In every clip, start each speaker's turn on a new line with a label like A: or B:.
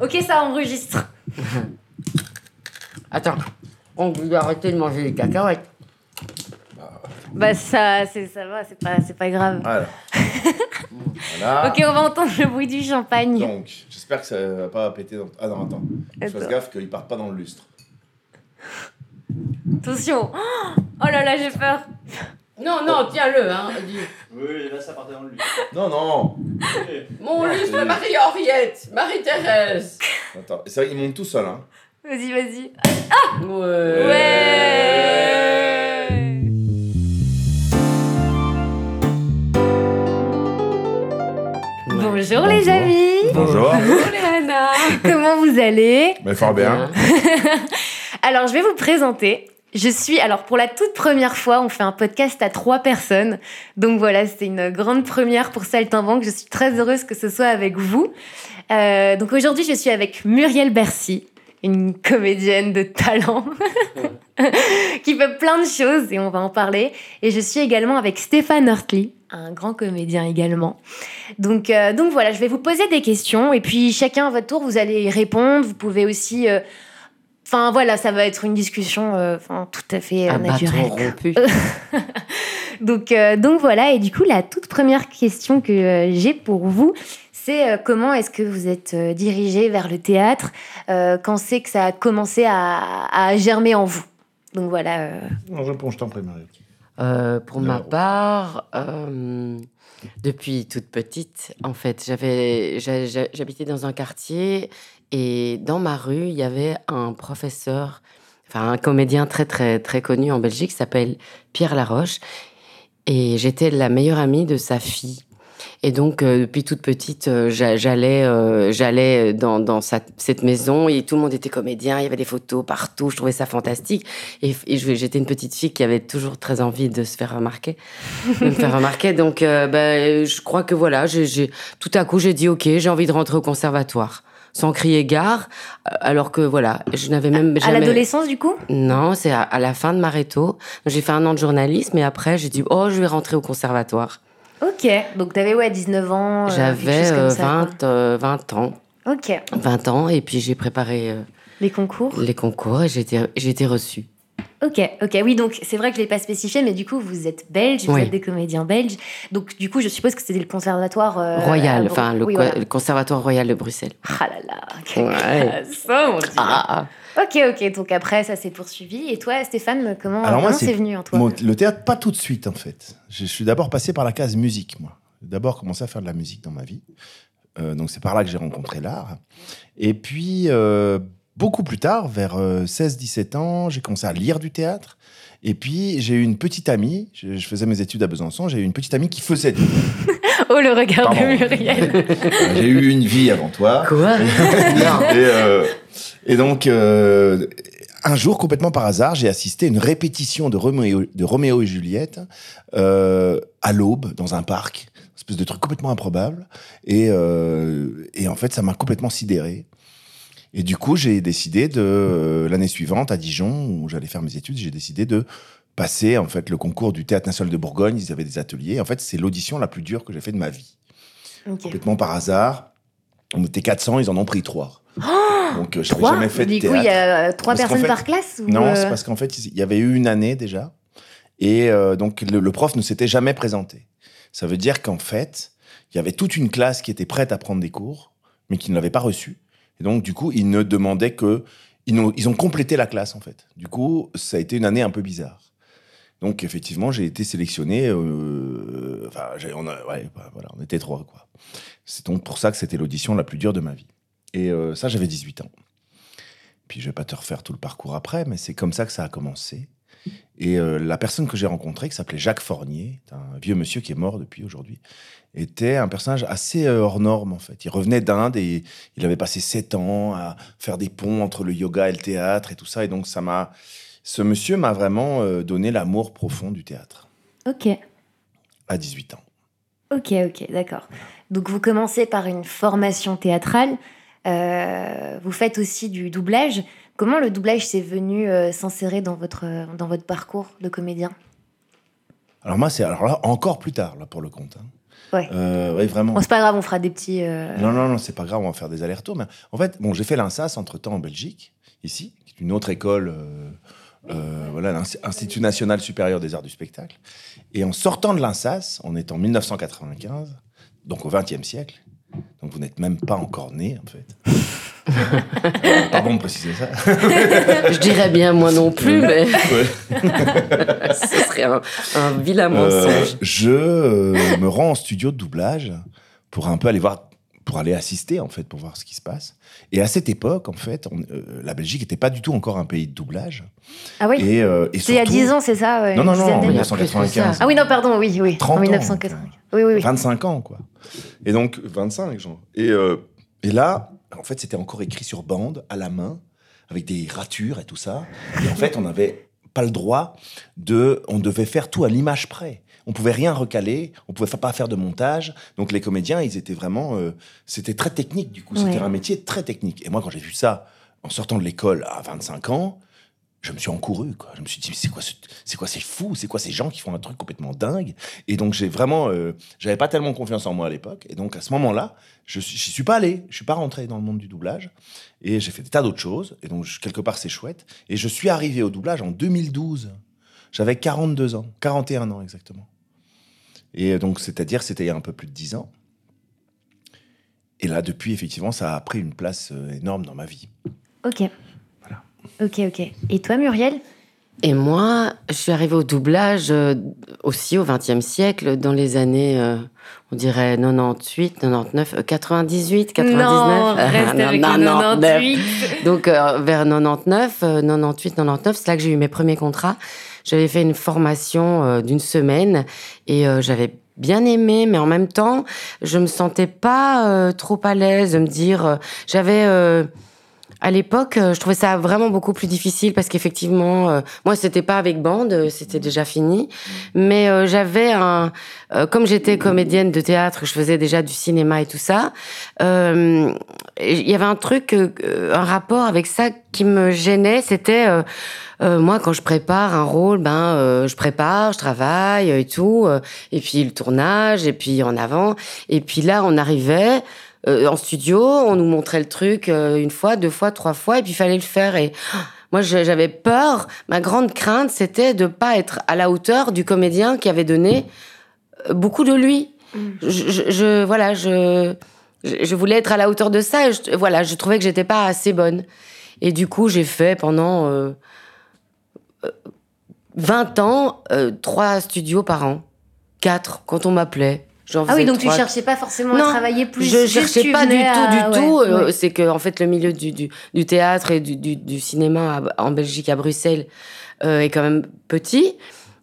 A: Ok, ça enregistre.
B: Attends, on doit arrêter de manger les cacahuètes.
A: Bah ça, c'est ça va, c'est pas, c'est pas grave.
C: Voilà. voilà.
A: Ok, on va entendre le bruit du champagne.
C: Donc, j'espère que ça va pas péter dans. Ah non, attends. Fasse gaffe qu'ils partent pas dans le lustre.
A: Attention. Oh là là, j'ai peur.
B: Non, non, tiens-le, hein. dis.
D: Oui, là ça partait dans le lustre.
C: Non, non
B: Mon lustre, Marie-Henriette, Marie-Thérèse.
C: Attends, c'est vrai qu'ils montent tout seuls, hein.
A: Vas-y, vas-y.
B: Ouais.
A: Ouais. Bonjour les amis.
C: Bonjour.
B: Bonjour Léana.
A: Comment vous allez?
C: Mais fort bien.
A: Alors, je vais vous présenter. Je suis, alors pour la toute première fois, on fait un podcast à trois personnes. Donc voilà, c'était une grande première pour Saltimbanque. Je suis très heureuse que ce soit avec vous. Euh, donc aujourd'hui, je suis avec Muriel Bercy, une comédienne de talent qui fait plein de choses et on va en parler. Et je suis également avec Stéphane Hurtley, un grand comédien également. Donc, euh, donc voilà, je vais vous poser des questions et puis chacun à votre tour, vous allez y répondre. Vous pouvez aussi... euh, Enfin voilà, ça va être une discussion euh, enfin, tout à fait euh, naturelle.
B: rompu.
A: Donc, euh, donc voilà, et du coup, la toute première question que euh, j'ai pour vous, c'est euh, comment est-ce que vous êtes euh, dirigé vers le théâtre euh, Quand c'est que ça a commencé à, à germer en vous? Donc voilà. euh,
C: Non, je réponds, je t'en prie, Marie.
B: Euh, pour ma part, euh, depuis toute petite, en fait, j'avais, j'a- j'a- j'habitais dans un quartier et dans ma rue, il y avait un professeur, enfin un comédien très très très connu en Belgique, s'appelle Pierre Laroche, et j'étais la meilleure amie de sa fille. Et donc, euh, depuis toute petite, euh, j'allais, euh, j'allais dans, dans sa- cette maison et tout le monde était comédien. Il y avait des photos partout. Je trouvais ça fantastique. Et, j'étais une petite fille qui avait toujours très envie de se faire remarquer, de me faire remarquer. Donc, ben, je crois que voilà, tout à coup, j'ai dit OK, j'ai envie de rentrer au conservatoire, sans crier gare. euh, Alors que voilà, je n'avais même
A: À
B: jamais.
A: l'adolescence, du coup?
B: Non, c'est à, à la fin de ma réto. J'ai fait un an de journalisme et après, j'ai dit oh, je vais rentrer au conservatoire.
A: Ok, donc t'avais ouais, 19 ans. euh,
B: J'avais euh,
A: ça,
B: 20, euh, 20 ans.
A: Ok,
B: 20 ans et puis j'ai préparé euh,
A: les concours?
B: les concours et j'ai été, j'ai été reçue.
A: Ok, ok, oui, donc c'est vrai que je l'ai pas spécifié, mais du coup, vous êtes belge, vous
B: Oui.
A: êtes des comédiens belges. Donc du coup, je suppose que c'était le conservatoire. euh,
B: Royal, enfin le,
A: oui,
B: co-
A: voilà.
B: le conservatoire royal de Bruxelles.
A: Ah là là, quelle
B: Ouais.
A: classe, oh mon Dieu.
B: Ah,
A: Ok, ok, donc après ça s'est poursuivi. Et toi, Stéphane, comment
C: Alors moi,
A: comment
C: c'est
A: venu en toi
C: Mon- le théâtre, pas tout de suite, en fait. Je suis d'abord passé par la case musique, moi. J'ai d'abord commencé à faire de la musique dans ma vie. Euh, donc c'est par là que j'ai rencontré l'art. Et puis, euh, beaucoup plus tard, vers euh, 16-17 ans, j'ai commencé à lire du théâtre. Et puis, j'ai eu une petite amie, je, je faisais mes études à Besançon, j'ai eu une petite amie qui faisait.
A: Oh, le regard
C: Pardon.
A: de Muriel.
C: Euh, J'ai eu une vie avant toi.
B: Quoi
C: et, euh, et donc, euh, un jour, complètement par hasard, j'ai assisté à une répétition de Roméo, de Roméo et Juliette euh, à l'aube, dans un parc. Une espèce de truc complètement improbable. Et, euh, et en fait, ça m'a complètement sidéré. Et du coup, j'ai décidé de, euh, l'année suivante, à Dijon, où j'allais faire mes études, j'ai décidé de passer en fait le concours du Théâtre National de Bourgogne. Ils avaient des ateliers. En fait, c'est l'audition la plus dure que j'ai fait de ma vie complètement par hasard. On était 400, ils en ont pris 3. Donc, euh, je n'avais
A: Trois
C: jamais fait de
A: Du
C: théâtre.
A: coup, il y a euh, trois
C: Parce
A: personnes
C: fait-
A: par classe ou,
C: Non,
A: euh,
C: c'est parce qu'en fait, il y avait eu une année déjà. Et euh, donc, le, le prof ne s'était jamais présenté. Ça veut dire qu'en fait, il y avait toute une classe qui était prête à prendre des cours, mais qui ne l'avait pas reçu. Et donc, du coup, ils ne demandaient que... Ils ont, ils ont complété la classe, en fait. Du coup, ça a été une année un peu bizarre. Donc, effectivement, j'ai été sélectionné. euh, Enfin, on, ouais, bah, voilà, on était trois, quoi. C'est donc pour ça que c'était l'audition la plus dure de ma vie. Et euh, ça, j'avais 18 ans. Puis je vais pas te refaire tout le parcours après, mais c'est comme ça que ça a commencé. Et euh, la personne que j'ai rencontrée, qui s'appelait Jacques Fornier, un vieux monsieur qui est mort depuis aujourd'hui, était un personnage assez euh, hors norme en fait. Il revenait d'Inde et il avait passé sept ans à faire des ponts entre le yoga et le théâtre et tout ça. Et donc ça m'a, ce monsieur m'a vraiment euh, donné l'amour profond du théâtre
A: Ok,
C: à 18 ans.
A: ok, ok, d'accord. Donc vous commencez par une formation théâtrale. euh, vous faites aussi du doublage. Comment le doublage s'est venu euh, s'insérer dans votre, dans votre parcours de comédien?
C: Alors moi, c'est alors là encore plus tard là pour le compte. hein.
A: Ouais.
C: Euh, ouais, vraiment.
A: Bon, c'est pas grave, on fera des petits. euh,
C: Non, non, non, c'est pas grave, on va faire des allers-retours. Mais en fait, bon, j'ai fait l'INSAS entre-temps en Belgique, ici, qui est une autre école, euh, euh, voilà, l'Institut National Supérieur des Arts du Spectacle. Et en sortant de l'INSAS, on est en 1995, donc au XXe siècle, donc vous n'êtes même pas encore né, en fait. Pardon de préciser ça.
B: Je dirais bien moi non plus, mais ce serait un, un vilain
C: Euh,
B: mensonge.
C: je euh, me rends en studio de doublage pour un peu aller voir, pour aller assister en fait, pour voir ce qui se passe. Et à cette époque, en fait, on- euh, la Belgique n'était pas du tout encore un pays de doublage.
A: Ah oui
C: Et, euh, et
A: C'est il y a
C: surtout-
A: 10 ans, c'est ça ouais,
C: Non, non, non, en
A: d'années.
B: Il y a plus que
C: 1995.
B: ça.
A: Ah oui, non, pardon, oui, oui.
C: 30
A: en
C: ans,
A: 1980. Oui, oui, oui.
C: 25 ans, quoi. Et donc, 25, genre. Et, euh, et là, en fait, c'était encore écrit sur bande, à la main, avec des ratures et tout ça. Et en fait, on n'avait pas le droit de. On devait faire tout à l'image près. On pouvait rien recaler, on pouvait pas faire de montage. Donc, les comédiens, ils étaient vraiment. euh, c'était très technique, du coup. C'était
A: Ouais.
C: un métier très technique. Et moi, quand j'ai vu ça, en sortant de l'école à 25 ans, je me suis encouru, quoi. Je me suis dit, c'est quoi, ce- c'est quoi ces fous? C'est quoi ces gens qui font un truc complètement dingue? Et donc, j'ai vraiment, euh, j'avais pas tellement confiance en moi à l'époque. Et donc, à ce moment-là, je suis, suis pas allé. Je suis pas rentré dans le monde du doublage. Et j'ai fait des tas d'autres choses. Et donc, quelque part, c'est chouette. Et je suis arrivé au doublage en 2012. J'avais 42 ans, 41 ans exactement. Et donc, c'est-à-dire, c'était il y a un peu plus de 10 ans. Et là, depuis, effectivement, ça a pris une place euh, énorme dans ma vie.
A: Ok. Ok, ok. Et toi, Muriel?
B: Et moi, je suis arrivée au doublage euh, aussi au XXe siècle, dans les années, euh, on dirait 98, 99, euh, 98, 99.
A: Non, reste
B: Non,
A: avec
B: non,
A: le
B: non,
A: 98.
B: Donc euh, vers 99, euh, 98, 99, c'est là que j'ai eu mes premiers contrats. J'avais fait une formation euh, d'une semaine et euh, j'avais bien aimé, mais en même temps, je me sentais pas euh, trop à l'aise de me dire. j'avais à l'époque, euh, je trouvais ça vraiment beaucoup plus difficile parce qu'effectivement, euh, moi, c'était pas avec bande, euh, c'était déjà fini. Mais euh, j'avais un, euh, comme j'étais comédienne de théâtre, je faisais déjà du cinéma et tout ça. euh, il y avait un truc, un rapport avec ça qui me gênait. C'était moi quand je prépare un rôle, ben je prépare, je travaille et tout, et puis le tournage, et puis en avant, et puis là on arrivait. Euh, en studio, on nous montrait le truc euh, une fois, deux fois, trois fois, et puis il fallait le faire. Et moi, j'avais peur. Ma grande crainte, c'était de pas être à la hauteur du comédien qui avait donné euh, beaucoup de lui. Je, je- je- voilà, je, je, voulais être à la hauteur de ça. Et je, voilà, je trouvais que j'étais pas assez bonne. Et du coup, j'ai fait pendant euh, euh, 20 ans euh, trois studios par an, quatre quand on m'appelait.
A: Ah oui, donc tu
B: trois.
A: cherchais pas forcément
B: Non,
A: à travailler plus.
B: Je cherchais
A: tu
B: pas du tout,
A: à-
B: du
A: ouais,
B: tout. euh,
A: ouais.
B: C'est que en fait le milieu du, du, du théâtre et du, du, du cinéma à- en Belgique, à Bruxelles, euh, est quand même petit.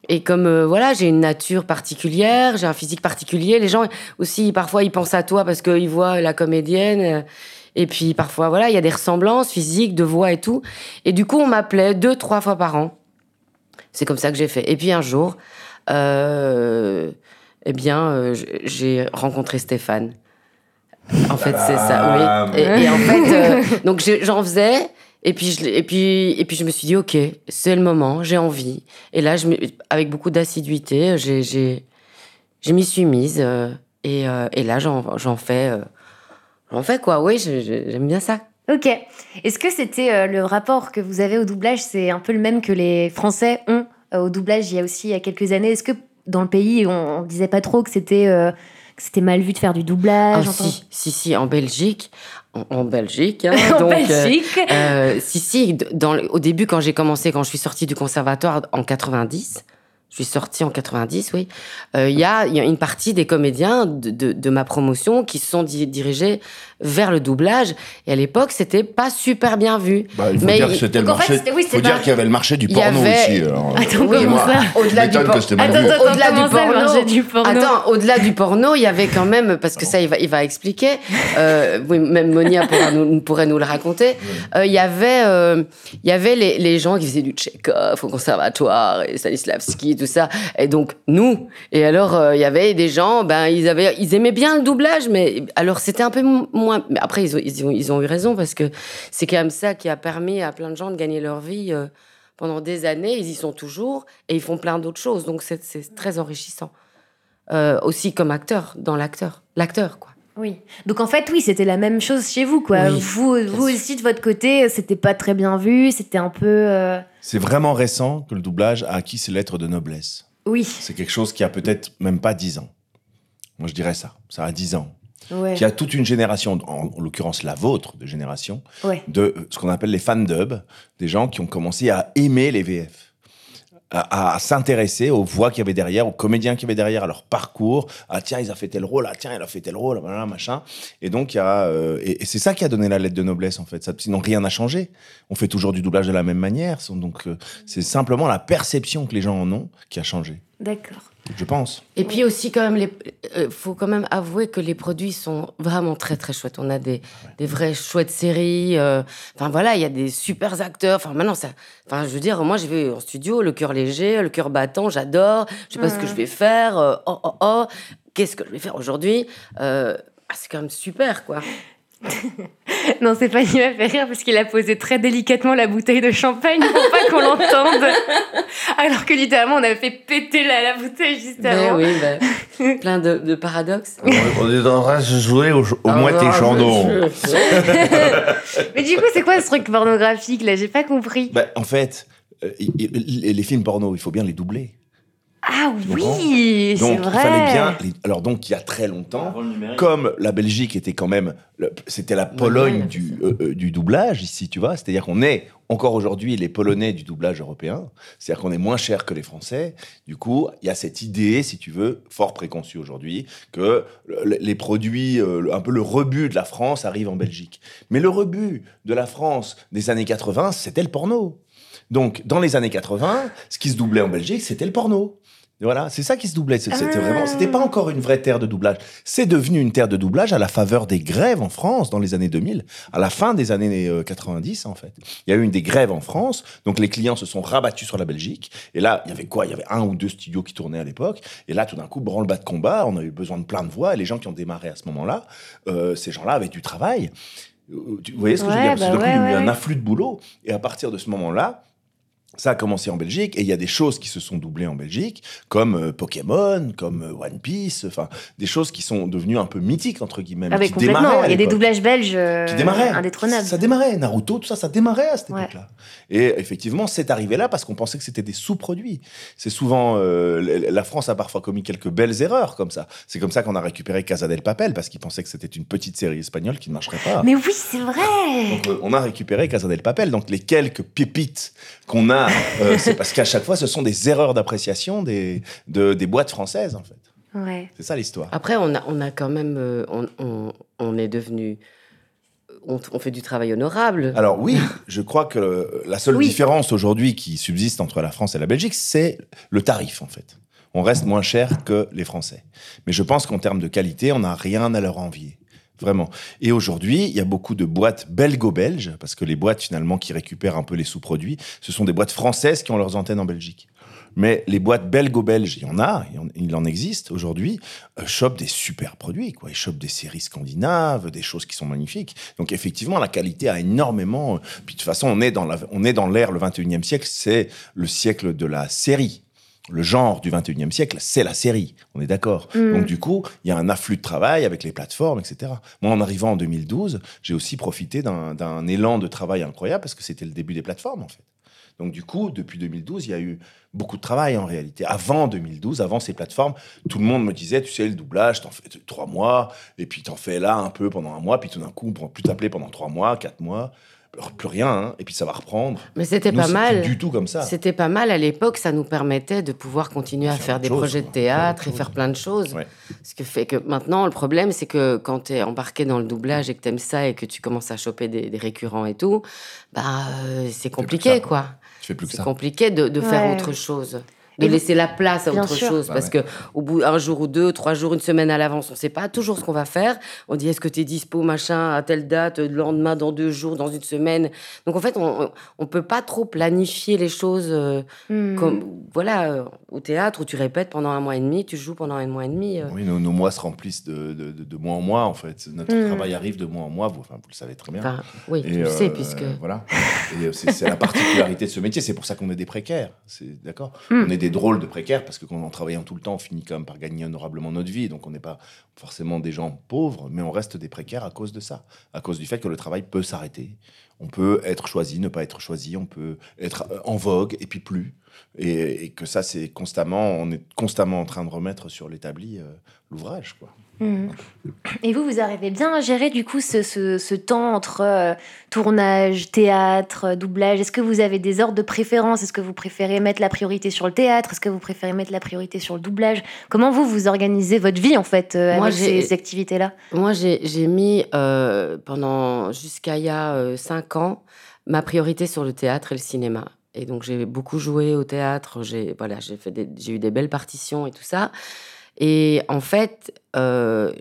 B: Et comme euh, voilà, j'ai une nature particulière, j'ai un physique particulier. Les gens aussi parfois ils pensent à toi parce qu'ils voient la comédienne. et puis parfois voilà, il y a des ressemblances physiques, de voix et tout. Et du coup on m'appelait deux trois fois par an. C'est comme ça que j'ai fait. Et puis un jour, euh, eh bien, euh, j'ai rencontré Stéphane. En fait, c'est ça, oui. Et, et en fait, euh, donc j'en faisais, et puis, je, et, puis, et puis je me suis dit, ok, c'est le moment, j'ai envie. Et là, je, avec beaucoup d'assiduité, j'ai, j'ai, je m'y suis mise. euh, et, euh, et là, j'en, j'en fais, euh, j'en fais quoi, oui, je- je- j'aime bien ça.
A: Ok. Est-ce que c'était euh, le rapport que vous avez au doublage, c'est un peu le même que les Français ont euh, au doublage il y a aussi il y a quelques années? Est-ce que dans le pays, on, on disait pas trop que c'était euh, que c'était mal vu de faire du
B: Ah,
A: doublage j'entends-
B: si, si, si, en Belgique, en, en Belgique, hein,
A: en
B: donc, euh,
A: Belgique.
B: Euh, si, si, dans, au début, quand j'ai commencé, quand je suis sortie du conservatoire en 90, je suis sortie en 90, oui, euh, il y, a, il y a une partie des comédiens de, de, de ma promotion qui se sont di- dirigés vers le doublage. Et à l'époque, c'était pas super bien vu.
C: Bah, il faut
B: Mais
C: dire que
B: il-
C: c'était le
A: fait,
C: marché.
A: oui,
C: faut dire
A: pas-
C: qu'il y avait le marché du porno
B: avait-
C: aussi. alors.
A: Attends,
B: Oui,
A: comment
B: moi,
A: ça
B: au-delà du, por- au-delà du porno,
A: marché du porno
B: Attends, au-delà du porno, il y avait quand même, parce que ça, il va, il va expliquer, euh, oui, même Monia pourra nous, pourrait nous le raconter, euh, il y avait, euh, il y avait les, les gens qui faisaient du Tchekhov au conservatoire, et Stanislavski, tout ça, et donc nous. Et alors, euh, il y avait des gens, ben, ils, avaient, ils aimaient bien le doublage, mais alors c'était un peu mo- moins... Mais après, ils ont, ils, ont, ils ont eu raison, parce que c'est quand même ça qui a permis à plein de gens de gagner leur vie. euh, pendant des années, ils y sont toujours et ils font plein d'autres choses. Donc c'est c'est très enrichissant. euh, aussi comme acteur, dans l'acteur. L'acteur, quoi.
A: Oui. Donc en fait, oui, c'était la même chose chez vous, quoi.
B: Oui,
A: vous, vous aussi de votre côté, c'était pas très bien vu, c'était un peu. euh,
C: C'est vraiment récent que le doublage a acquis ses lettres de noblesse.
A: Oui.
C: C'est quelque chose qui a peut-être même pas 10 ans. Moi, je dirais ça. Ça a 10 ans.
A: Ouais.
C: Qui a toute une génération, en, en l'occurrence la vôtre de génération,
A: Ouais.
C: de euh, ce qu'on appelle les fan dub, des gens qui ont commencé à aimer les VF, à, à s'intéresser aux voix qu'il y avait derrière, aux comédiens qu'il y avait derrière, à leur parcours. Ah tiens, ils ont fait tel rôle, ah tiens, il a fait tel rôle, voilà, machin. Et donc, il y a, euh, et, et c'est ça qui a donné la lettre de noblesse, en fait. Ça, sinon, rien n'a changé. On fait toujours du doublage de la même manière. Donc, euh, c'est simplement la perception que les gens en ont qui a changé,
A: D'accord.
C: Je pense.
B: Et puis aussi, quand même, les, euh, faut quand même avouer que les produits sont vraiment très très chouettes. On a des, des vraies chouettes séries. euh, Enfin voilà, il y a des super acteurs. Enfin maintenant, ça. Enfin, je veux dire, moi, je vais en studio, le cœur léger, le cœur battant, j'adore. Je sais pas ce que je vais faire. euh, oh oh oh, qu'est-ce que je vais faire aujourd'hui Euh, ah, C'est quand même super, quoi.
A: Non, c'est pas il m'a fait rire parce qu'il a posé très délicatement la bouteille de champagne pour pas qu'on l'entende. Alors que littéralement, on avait fait péter la, la bouteille juste
B: Ben
A: avant.
B: oui, ben, plein de, de paradoxes.
E: On est en train de se jouer au, au
B: Ah,
E: moitié
B: ah, je-
A: Mais du coup, c'est quoi ce truc pornographique là? J'ai pas compris.
C: Bah, en fait, euh, les films porno, il faut bien les doubler.
A: Ah oui, c'est
C: Donc,
A: vrai.
C: il fallait bien. les- Alors, donc, il y a très longtemps, comme la Belgique était quand même, le- c'était la Pologne
B: ouais,
C: du, euh, euh, du doublage ici, tu vois? C'est-à-dire qu'on est encore aujourd'hui les Polonais du doublage européen. C'est-à-dire qu'on est moins cher que les Français. Du coup, il y a cette idée, si tu veux, fort préconçue aujourd'hui, que le- les produits, euh, un peu le rebut de la France arrive en Belgique. Mais le rebut de la France des années 80, c'était le porno. Donc, dans les années 80, ce qui se doublait en Belgique, c'était le porno. Voilà, c'est ça qui se doublait. C'était
A: Ah.
C: vraiment, c'était pas encore une vraie terre de doublage. C'est devenu une terre de doublage à la faveur des grèves en France dans les années 2000, à la fin des années euh, 90 en fait. Il y a eu une des grèves en France, donc les clients se sont rabattus sur la Belgique. Et là, il y avait quoi? Il y avait un ou deux studios qui tournaient à l'époque. Et là, tout d'un coup, branle-bas de combat, on a eu besoin de plein de voix. Et les gens qui ont démarré à ce moment-là, euh, ces gens-là avaient du travail. Euh, Vous voyez ce que je veux dire? Parce que
A: bah
C: coup, il y a
A: ouais,
C: eu un afflux de boulot. Et à partir de ce moment-là, ça a commencé en Belgique et il y a des choses qui se sont doublées en Belgique, comme euh, Pokémon, comme euh, One Piece, enfin des choses qui sont devenues un peu mythiques entre guillemets,
A: Ah, mais
C: qui
A: complètement. Il y a des doublages belges euh,
C: qui démarraient.
A: indétrônables.
C: Ça démarrait, Naruto, tout ça, ça démarrait à cette
A: Ouais.
C: époque-là. Et effectivement, c'est arrivé là parce qu'on pensait que c'était des sous-produits. C'est souvent euh, la France a parfois commis quelques belles erreurs comme ça. C'est comme ça qu'on a récupéré Casa del Papel parce qu'ils pensaient que c'était une petite série espagnole qui ne marcherait pas.
A: Mais oui, c'est vrai.
C: Donc, on a récupéré Casa del Papel. Donc, les quelques pépites qu'on a, euh, c'est parce qu'à chaque fois, ce sont des erreurs d'appréciation des, de- des boîtes françaises, en fait.
A: Ouais.
C: C'est ça l'histoire.
B: Après, on a, on a quand même. euh, on, on, on est devenu. On, on fait du travail honorable.
C: Alors, oui, je crois que la seule
A: Oui.
C: différence aujourd'hui qui subsiste entre la France et la Belgique, c'est le tarif, en fait. On reste moins cher que les Français. Mais je pense qu'en termes de qualité, on n'a rien à leur envier. Vraiment. Et aujourd'hui, il y a beaucoup de boîtes belgo-belges, parce que les boîtes finalement qui récupèrent un peu les sous-produits, ce sont des boîtes françaises qui ont leurs antennes en Belgique. Mais les boîtes belgo-belges, il y en a, il en- existe aujourd'hui, euh, chopent des super produits. Quoi. Ils chopent des séries scandinaves, des choses qui sont magnifiques. Donc effectivement, la qualité a énormément... euh, Puis de toute façon, on est dans l'ère, le 21e siècle, c'est le siècle de la série. Le genre du 21e siècle, c'est la série. On est d'accord.
A: Mm.
C: Donc du coup, il y a un afflux de travail avec les plateformes, etc. Moi, en arrivant en 2012, j'ai aussi profité d'un élan de travail incroyable parce que c'était le début des plateformes, en fait. Donc du coup, depuis 2012, il y a eu beaucoup de travail en réalité. Avant 2012, avant ces plateformes, tout le monde me disait, tu sais, le doublage, t'en fais trois mois, et puis t'en fais là un peu pendant un mois, puis tout d'un coup, on pourra plus t'appeler pendant trois mois, quatre mois, plus rien, hein, et puis ça va reprendre.
B: Mais c'était pas
C: c'est
B: mal.
C: du tout comme ça.
B: C'était pas mal à l'époque, ça nous permettait de pouvoir continuer à
C: Faire
B: des
C: chose,
B: projets de théâtre et faire plein de choses.
C: Ouais.
B: Ce qui fait que maintenant, le problème, c'est que quand tu es embarqué dans le doublage et que tu aimes ça et que tu commences à choper des, des récurrents et tout, bah, euh, c'est compliqué,
C: ça,
B: quoi.
C: Tu fais plus que
B: C'est
C: ça.
B: compliqué de, de faire autre chose. De
A: Et vous-
B: laisser la place à
A: Bien
B: autre
A: sûr.
B: chose.
C: Bah
B: parce
C: ouais.
B: que au bout un jour ou deux, trois jours, une semaine à l'avance, on ne sait pas toujours ce qu'on va faire. On dit est-ce que tu es dispo, machin, à telle date, le lendemain, dans deux jours, dans une semaine? Donc en fait, on ne peut pas trop planifier les choses euh,
A: Hmm.
B: comme voilà euh, au théâtre où tu répètes pendant un mois et demi, tu joues pendant un mois et demi. euh.
C: Oui, nos, nos mois se remplissent de, de, de- de mois en mois, en fait. Notre
A: Mm.
C: travail arrive de mois en mois, vous, enfin, vous le savez très bien.
B: Enfin, oui,
C: Et,
B: tu le sais puisque
C: Voilà. C'est la particularité de ce métier. C'est pour ça qu'on est des précaires. C'est d'accord?
A: Mm.
C: On est des des drôles de précaires, parce que quand en travaillant tout le temps, on finit quand même par gagner honorablement notre vie. Donc on n'est pas forcément des gens pauvres, mais on reste des précaires à cause de ça, à cause du fait que le travail peut s'arrêter. On peut être choisi, ne pas être choisi, on peut être euh, en vogue et puis plus. Et, que ça, c'est constamment, on est constamment en train de remettre sur l'établi euh, l'ouvrage, quoi.
A: Mhm. Et vous, vous arrivez bien à gérer du coup ce, ce- ce temps entre euh, tournage, théâtre, euh, doublage? Est-ce que vous avez des ordres de préférence? Est-ce que vous préférez mettre la priorité sur le théâtre? Est-ce que vous préférez mettre la priorité sur le doublage? Comment vous, vous organisez votre vie en fait euh,
B: Moi,
A: avec
B: j'ai-
A: ces activités-là?
B: Moi, j'ai j'ai mis euh, pendant jusqu'à il y a euh, cinq ans ma priorité sur le théâtre et le cinéma. Et donc, j'ai beaucoup joué au théâtre. J'ai voilà, j'ai fait j'ai eu des belles partitions et tout ça. Et en fait, euh,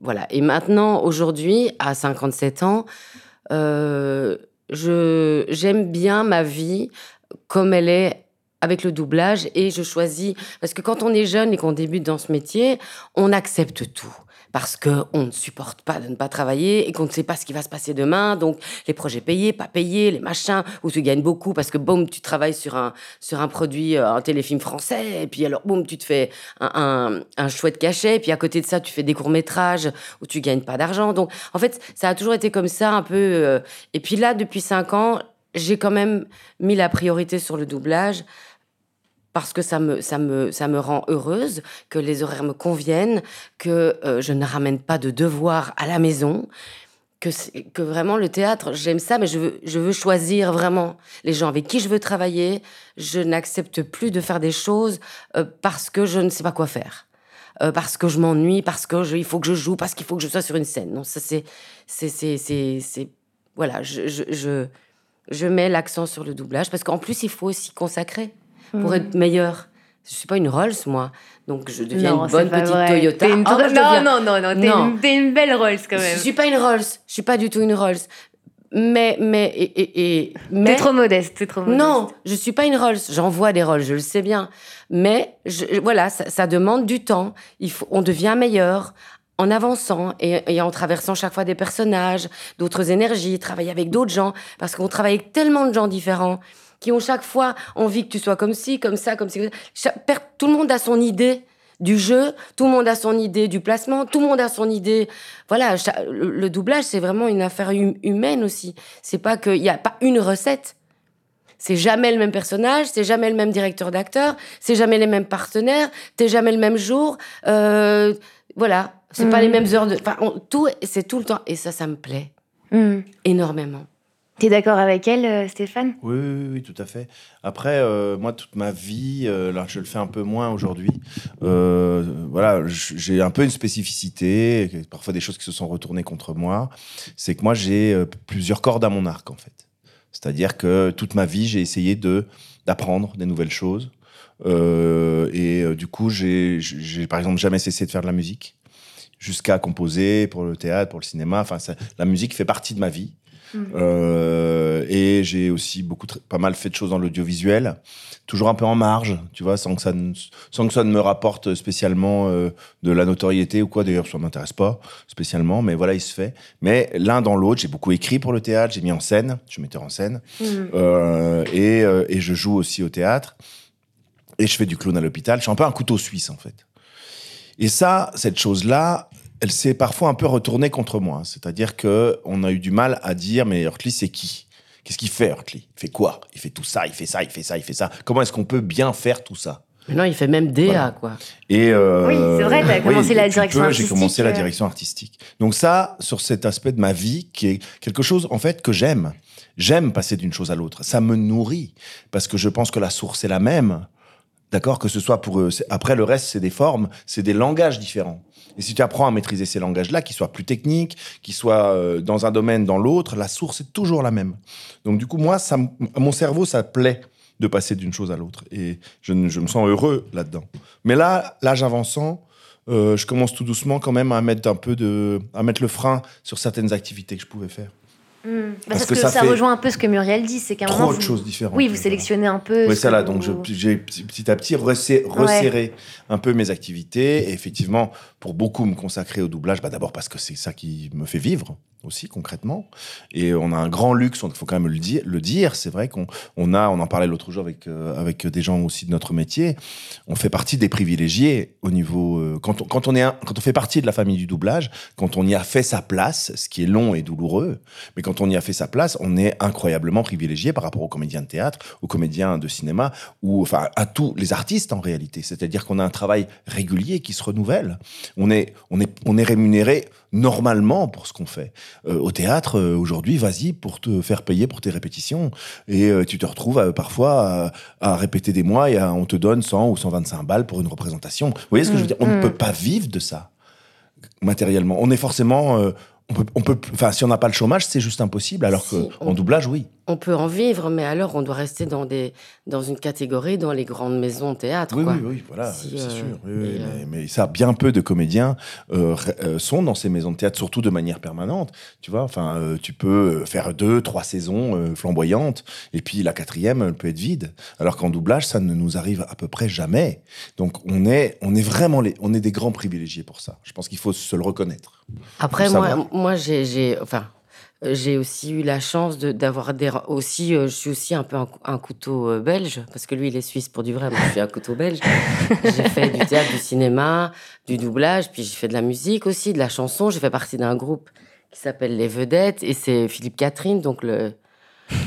B: voilà. Et maintenant, aujourd'hui, à 57 ans, euh, je j'aime bien ma vie comme elle est avec le doublage et je choisis parce que quand on est jeune et qu'on débute dans ce métier, on accepte tout parce que on ne supporte pas de ne pas travailler et qu'on ne sait pas ce qui va se passer demain. Donc les projets payés, pas payés, les machins où tu gagnes beaucoup parce que boum, tu travailles sur un sur un produit, euh, un téléfilm français et puis alors boum, tu te fais un, un, chouette cachet et puis à côté de ça, tu fais des courts métrages où tu gagnes pas d'argent. Donc en fait, ça a toujours été comme ça un peu. euh, et puis là, depuis cinq ans, j'ai quand même mis la priorité sur le doublage parce que ça me, ça, me, ça me rend heureuse, que les horaires me conviennent, que euh, je ne ramène pas de devoirs à la maison, que, que vraiment le théâtre, j'aime ça, mais je veux, je veux choisir vraiment les gens avec qui je veux travailler. Je n'accepte plus de faire des choses euh, parce que je ne sais pas quoi faire. Euh, parce que je m'ennuie, parce que je- il faut que je joue, parce qu'il faut que je sois sur une scène. Non, ça c'est, c'est, c'est, c'est, voilà, je, je, je, je mets l'accent sur le doublage parce qu'en plus il faut aussi consacrer pour
A: Mhm.
B: être meilleur. Je suis pas une Rolls, moi. Donc, je deviens
A: Non,
B: une bonne petite
A: vrai.
B: Toyota.
A: Une
B: deviens-
A: Non, non, non, non, t'es
B: Non.
A: une, belle Rolls quand même.
B: Je suis pas une Rolls. Je suis pas du tout une Rolls. Mais, mais, et, et, et-
A: T'es
B: mais.
A: trop modeste, t'es trop modeste.
B: Non, je suis pas une Rolls. J'envoie des Rolls, je le sais bien. Mais je- voilà, ça, ça demande du temps. Il faut, on devient meilleur en avançant et, et en traversant chaque fois des personnages, d'autres énergies, travailler avec d'autres gens, parce qu'on travaille avec tellement de gens différents qui ont chaque fois envie que tu sois comme ci, comme ça, comme ci. tout le monde a son idée du jeu, tout le monde a son idée du placement, tout le monde a son idée. Voilà, le, doublage, c'est vraiment une affaire hum- humaine aussi. C'est pas qu'il n'y a pas une recette. C'est jamais le même personnage, c'est jamais le même directeur d'acteur, c'est jamais les mêmes partenaires, t'es jamais le même jour. Euh, voilà, c'est pas les mêmes heures de. Enfin, on- tout, c'est tout le temps. Et ça, ça me plaît
A: Hmm.
B: énormément.
A: T'es d'accord avec elle, euh, Stéphane?
C: Oui, oui, tout à fait. Après, euh, moi, toute ma vie, euh, je le fais un peu moins aujourd'hui. euh, voilà, j'ai un peu une spécificité, parfois des choses qui se sont retournées contre moi. C'est que moi, j'ai plusieurs cordes à mon arc, en fait. C'est-à-dire que toute ma vie, j'ai essayé d'apprendre des nouvelles choses. Et du coup, j'ai, par exemple jamais cessé de faire de la musique, jusqu'à composer pour le théâtre, pour le cinéma. Enfin, la musique fait partie de ma vie.
A: Mhm.
C: Euh, et j'ai aussi beaucoup, pas mal fait de choses dans l'audiovisuel, toujours un peu en marge, tu vois, sans que ça ne, sans que ça ne me rapporte spécialement euh, de la notoriété ou quoi. D'ailleurs, ça m'intéresse pas spécialement, mais voilà, il se fait. Mais l'un dans l'autre, j'ai beaucoup écrit pour le théâtre, j'ai mis en scène, je suis metteur en scène, euh, et, euh, et je joue aussi au théâtre. Et je fais du clown à l'hôpital. Je suis un peu un couteau suisse, en fait. Et ça, cette chose-là, elle s'est parfois un peu retournée contre moi. C'est-à-dire que on a eu du mal à dire, mais Hurtley, c'est qui? Qu'est-ce qu'il fait, Hurtley Il fait quoi? Il fait tout ça, il fait ça, il fait ça, il fait ça. Comment est-ce qu'on peut bien faire tout ça?
B: Maintenant, il fait même DA,
C: Voilà.
B: quoi.
C: et euh,
A: Oui, c'est vrai, t'as commencé la direction
C: peux,
A: artistique,
C: J'ai commencé la
A: euh.
C: direction artistique. Donc ça, sur cet aspect de ma vie, qui est quelque chose en fait que j'aime. J'aime passer d'une chose à l'autre. Ça me nourrit parce que je pense que la source est la même. D'accord, que ce soit pour eux. Après, le reste, c'est des formes, c'est des langages différents. Et si tu apprends à maîtriser ces langages-là, qu'ils soient plus techniques, qu'ils soient euh, dans un domaine, dans l'autre, la source est toujours la même. Donc, du coup, moi, ça, mon cerveau, ça plaît de passer d'une chose à l'autre. Et je, me sens heureux là-dedans. Mais là, l'âge avançant, euh, je commence tout doucement quand même à mettre un peu de, à mettre le frein sur certaines activités que je pouvais faire.
A: Hmm. Bah,
C: Parce
A: Parce,
C: que
A: que,
C: ça
A: rejoint un peu ce que Muriel dit, c'est qu'à un moment,
C: Trop de
A: vous-
C: choses différentes.
A: Oui, vous sélectionnez un peu.
C: Oui, ça là. Donc, j'ai petit à petit resserré, resserré un peu mes activités. Et effectivement, pour beaucoup me consacrer au doublage, bah d'abord parce que c'est ça qui me fait vivre aussi concrètement. Et on a un grand luxe, il faut quand même le dire. Le dire. C'est vrai qu'on on a, on en parlait l'autre jour avec euh, avec des gens aussi de notre métier. On fait partie des privilégiés au niveau euh, quand on, quand on est un- quand on fait partie de la famille du doublage, quand on y a fait sa place, ce qui est long et douloureux, mais quand on y a fait sa place, on est incroyablement privilégié par rapport aux comédiens de théâtre, aux comédiens de cinéma ou enfin à tous les artistes en réalité. C'est-à-dire qu'on a un travail régulier qui se renouvelle. On est on est on est rémunéré normalement pour ce qu'on fait. Euh, au théâtre, euh, aujourd'hui, vas-y pour te faire payer pour tes répétitions. Et euh, tu te retrouves parfois à, à répéter des mois et à- on te donne 100 ou 125 balles pour une représentation. Vous voyez ce que je veux dire? On ne
A: Mm.
C: peut pas vivre de ça matériellement. On est forcément... on peut, on peut, enfin, si on n'a pas le chômage, c'est juste impossible. Alors
B: Si,
C: que
B: on-
C: en doublage, oui.
B: On peut en vivre, mais alors on doit rester dans, des, dans une catégorie dans les grandes maisons de théâtre.
C: Oui,
B: quoi.
C: oui, oui, voilà,
B: Si,
C: c'est
B: euh,
C: sûr. Oui,
B: euh,
C: mais, mais ça, bien peu de comédiens euh, sont dans ces maisons de théâtre, surtout de manière permanente. Tu vois, enfin, tu peux faire deux, trois saisons flamboyantes, et puis la quatrième, elle peut être vide. Alors qu'en doublage, ça ne nous arrive à peu près jamais. Donc, on est, on est vraiment, les, on est des grands privilégiés pour ça. Je pense qu'il faut se le reconnaître.
B: Après, moi, moi j'ai, enfin, j'ai aussi eu la chance de- d'avoir des. Aussi, euh, je suis aussi un peu un, cou- un couteau euh, belge, parce que lui, il est suisse pour du vrai, moi, je suis un couteau belge. j'ai fait du théâtre, du cinéma, du doublage, puis j'ai fait de la musique aussi, de la chanson. J'ai fait partie d'un groupe qui s'appelle Les Vedettes, et c'est Philippe Catherine, donc le.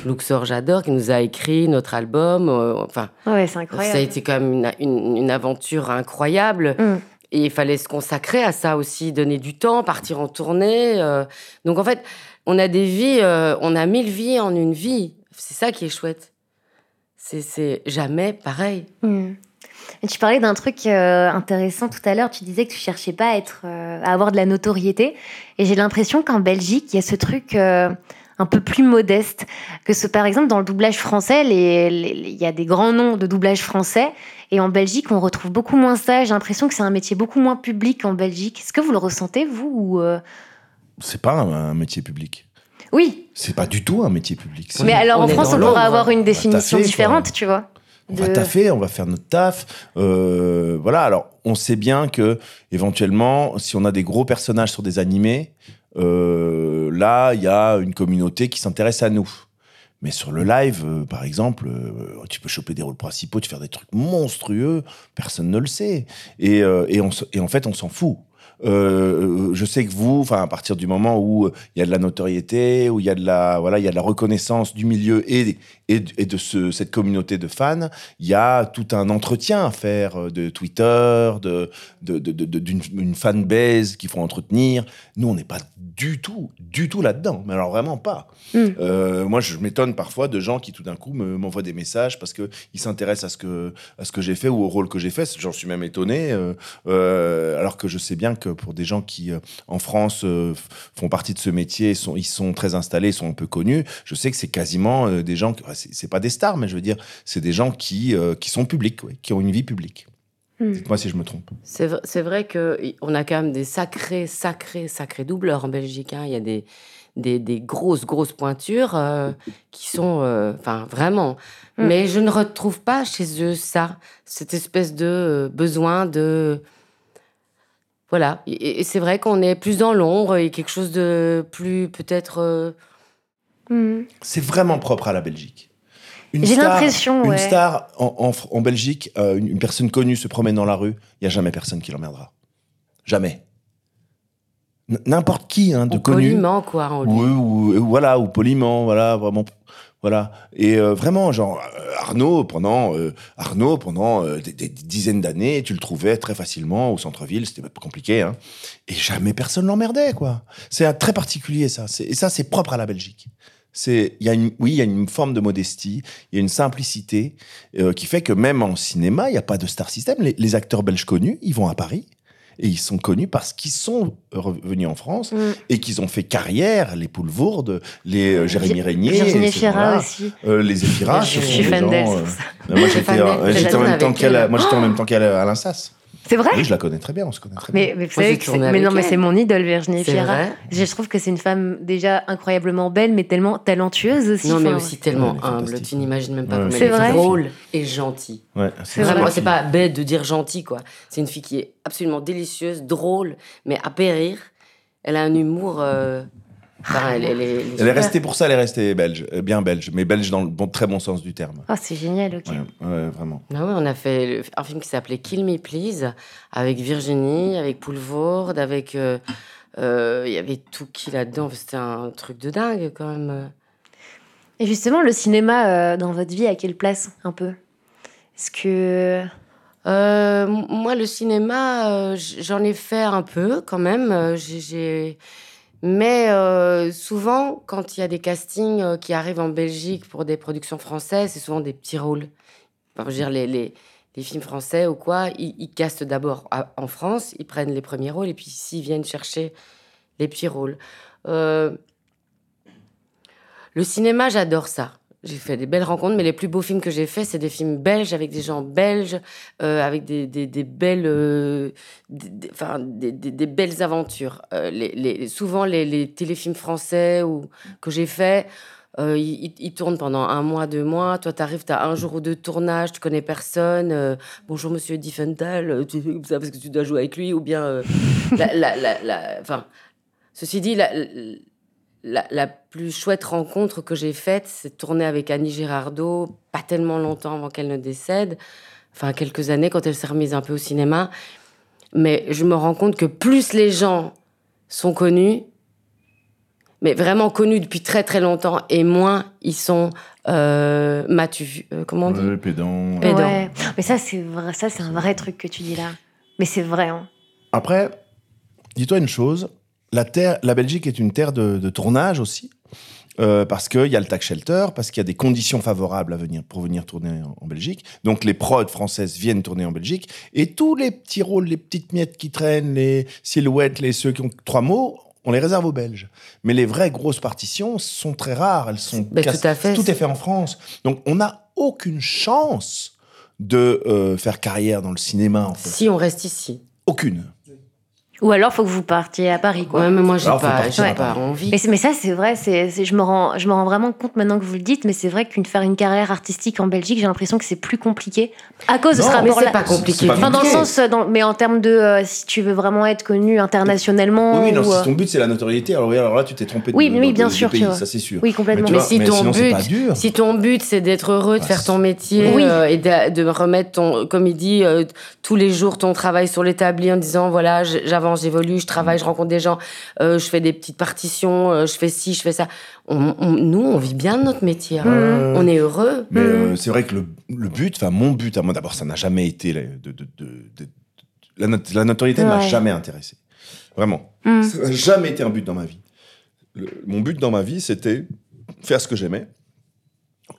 B: Luxor J'adore, qui nous a écrit notre album. euh, enfin,
A: Ouais, c'est
B: ça a
A: incroyable.
B: été quand même une, une- une aventure incroyable.
A: Mm.
B: Et il fallait se consacrer à ça aussi, donner du temps, partir en tournée. euh. Donc en fait, on a des vies, euh, on a mille vies en une vie. C'est ça qui est chouette. C'est- jamais pareil.
A: Hmm. Et tu parlais d'un truc euh, intéressant tout à l'heure. Tu disais que tu cherchais pas à, être, euh, avoir de la notoriété. Et j'ai l'impression qu'en Belgique, il y a ce truc un peu plus modeste. Que ce, par exemple, dans le doublage français, il y a des grands noms de doublage français. Et en Belgique, on retrouve beaucoup moins ça. J'ai l'impression que c'est un métier beaucoup moins public en Belgique. Est-ce que vous le ressentez, vous ou,
C: C'est pas un, un métier public.
A: Oui,
C: C'est pas du tout un métier public.
A: Mais alors
B: on
A: en France, on pourrait
B: l'ombre.
A: avoir une définition
C: fait,
A: différente,
C: quoi.
A: tu vois.
C: On va taffer, on va faire notre taf. Euh, voilà. Alors, on sait bien que éventuellement, si on a des gros personnages sur des animés, euh, là, il y a une communauté qui s'intéresse à nous. Mais sur le live, euh, par exemple, euh, tu peux choper des rôles principaux, tu faire des trucs monstrueux, personne ne le sait. Et, euh, et, on, se- et en fait, on s'en fout. Euh, je sais que vous, enfin, à partir du moment où euh, il y a de la notoriété, où il y a de la, voilà, il y a de la reconnaissance du milieu et, et, et de ce, cette communauté de fans, il y a tout un entretien à faire euh, de Twitter, de, de, de- de- d'une une fanbase qu'il faut entretenir. Nous, on n'est pas du tout, du tout là-dedans. Mais alors vraiment pas.
A: Mm.
C: Euh, moi, je m'étonne parfois de gens qui tout d'un coup me- m'envoient des messages parce que ils s'intéressent à ce que à ce que j'ai fait ou au rôle que j'ai fait. J'en suis même étonné. euh, euh, alors que je sais bien que pour des gens qui euh, en France euh, font partie de ce métier, sont, ils sont très installés, sont un peu connus. Je sais que c'est quasiment euh, des gens. C'est pas des stars, mais je veux dire, c'est des gens qui qui sont publics, ouais, qui ont une vie publique.
A: Mm.
C: Dites-moi si je me trompe.
B: C'est vrai qu'on a quand même des sacrés, sacrés, sacrés doubleurs en Belgique. hein. Il y a des, des, des grosses, grosses pointures euh, qui sont. euh, Enfin, vraiment.
A: Mm.
B: Mais je ne retrouve pas chez eux ça, cette espèce de besoin de. Voilà. Et, et c'est vrai qu'on est plus dans l'ombre et quelque chose de plus, peut-être. euh,
A: Hmm.
C: C'est vraiment propre à la Belgique. Une
A: J'ai
C: star-
A: l'impression,
C: Une
A: ouais.
C: star en, en en Belgique, euh, une, une personne connue se promène dans la rue, il n'y a jamais personne qui l'emmerdera. Jamais. N'importe qui, hein, de
B: ou
C: connu.
B: poliment, quoi.
C: Oui, ou, ou voilà, ou poliment, voilà, vraiment. Voilà. Et euh, vraiment, genre, euh, Arnaud, pendant, euh, Arnaud, pendant euh, des, dizaines d'années, tu le trouvais très facilement au centre-ville, c'était pas compliqué, hein. Et jamais personne l'emmerdait, quoi. C'est très particulier, ça. Et ça, c'est propre à la Belgique. C'est, il y a une, oui, il y a une forme de modestie, il y a une simplicité euh, qui fait que même en cinéma, il n'y a pas de star system. Les, les acteurs belges connus, ils vont à Paris et ils sont connus parce qu'ils sont revenus en France
A: Mm.
C: et qu'ils ont fait carrière, les Poulvourde, les euh, Jérémy Régnier,
A: Virginie
C: ces
A: Fira aussi.
C: Euh, les Zéphiras,
B: Je
A: suis fan d'elle,
C: euh, euh, moi, j'étais, euh, en même temps qu'elle,
B: elle.
C: moi, j'étais en même temps qu'elle à l'Insas.
A: C'est vrai
C: Oui, je la connais très bien, on se connaît très bien.
A: mais, mais vous savez que mais non, mais c'est mon idole, Virginie
B: C'est
A: Fira.
B: vrai
A: Je trouve que c'est une femme déjà incroyablement belle, mais tellement talentueuse aussi.
B: Non, mais
A: Enfin,
B: aussi tellement humble. Tu n'imagines même pas
C: Ouais,
B: comme
C: ouais.
B: elle est
A: C'est vrai
B: drôle et gentille.
C: Ouais,
A: C'est
B: Vraiment,
A: vrai.
B: c'est pas bête de dire gentille, quoi. C'est une fille qui est absolument délicieuse, drôle, mais à périr. Elle a un humour. euh, enfin, elle, elle est, elle est
C: Elle est
B: super.
C: restée pour ça, elle est restée belge, euh, bien belge, mais belge dans le bon, très bon sens du terme.
A: Oh, c'est génial, ok.
C: Ouais, ouais, vraiment.
B: Ah ouais, on a fait un film qui s'appelait Kill Me Please avec Virginie, avec Poulvord, avec. euh, euh, Il y avait tout qui là-dedans. C'était un truc de dingue quand même.
A: Et justement, le cinéma euh, dans votre vie, à quelle place un peu? Est-ce que.
B: Euh, moi, le cinéma, euh, j'en ai fait un peu quand même. j'ai- Mais euh, souvent, quand il y a des castings euh, qui arrivent en Belgique pour des productions françaises, c'est souvent des petits rôles. Enfin, je veux dire, les, les, films français ou quoi, ils, castent d'abord en France, ils prennent les premiers rôles et puis ici, ils viennent chercher les petits rôles. Euh, le cinéma, j'adore ça. J'ai fait des belles rencontres, mais les plus beaux films que j'ai faits, c'est des films belges avec des gens belges, euh, avec des, des, belles, euh, enfin, des, belles aventures. Euh, souvent, les, téléfilms français que j'ai faits, ils, tournent pendant un mois, deux mois. Toi, tu arrives, tu as un jour ou deux de tournage, tu connais personne. Bonjour, monsieur Diffenthal, tu sais parce que tu dois jouer avec lui, ou bien. enfin, ceci dit, la, la, la plus chouette rencontre que j'ai faite, c'est de tourner avec Annie Girardot, pas tellement longtemps avant qu'elle ne décède, enfin quelques années quand elle s'est remise un peu au cinéma. Mais je me rends compte que plus les gens sont connus, mais vraiment connus depuis très très longtemps, et moins ils sont euh, matus. Euh, comment on dit?
C: Ouais, pédant.
B: Pédant.
A: Ouais. Mais ça, c'est vrai. Ça, c'est un vrai truc que tu dis là. Mais c'est vrai. Hein.
C: Après, dis-toi une chose, la, terre, la Belgique est une terre de, de tournage aussi, euh, parce qu'il y a le tax shelter, parce qu'il y a des conditions favorables à venir, pour venir tourner en, en Belgique. Donc les prods françaises viennent tourner en Belgique, et tous les petits rôles, les petites miettes qui traînent, les silhouettes, les ceux qui ont trois mots, on les réserve aux Belges. Mais les vraies grosses partitions sont très rares, elles sont
B: Ben, tout à fait.
C: tout est fait en France. Donc on n'a aucune chance de euh, faire carrière dans le cinéma, en fait.
B: Si on reste ici.
C: Aucune.
A: Ou alors, faut que vous partiez à Paris, quoi.
B: Ouais, mais moi, j'ai
C: Alors,
B: pas, j'ai envie.
A: Mais, ça, c'est vrai. C'est, c'est- je, me rends, je me rends vraiment compte maintenant que vous le dites, mais c'est vrai qu'une faire une carrière artistique en Belgique, j'ai l'impression que c'est plus compliqué à cause de ce rapport-là.
B: c'est pas compliqué.
C: C'est pas
A: Enfin, dans le
C: compliqué.
A: sens, euh, dans- mais en termes de euh, si tu veux vraiment être connu internationalement.
C: Oui, oui, non,
A: ou,
C: si
A: euh,
C: ton but c'est la notoriété, alors, oui, alors là tu t'es trompé de,
A: Oui, mais oui,
C: de-
A: bien
C: de
A: sûr,
C: pays,
A: tu vois.
C: ça c'est sûr.
A: oui, complètement.
B: Mais
C: vois,
B: si
C: mais
B: ton
C: sinon,
B: but, si ton but c'est d'être heureux, de
C: Ouais,
B: faire ton métier et de, de remettre ton, comme il dit, tous les jours ton travail sur l'établi en disant voilà, j- j'avance, j'évolue, je travaille, je rencontre des gens, euh, je fais des petites partitions, euh, je fais ci, je fais ça. On- on- nous, on vit bien de notre métier. hein.
C: Euh,
B: On est heureux.
C: Mais euh, c'est vrai que le, le but, enfin mon but à moi d'abord, ça n'a jamais été la- de, de, de- de- la, not- la notoriété ne m'a
A: Ouais.
C: jamais intéressé. Vraiment.
A: Mm.
C: Ça n'a jamais été un but dans ma vie. Le- mon but dans ma vie, c'était faire ce que j'aimais.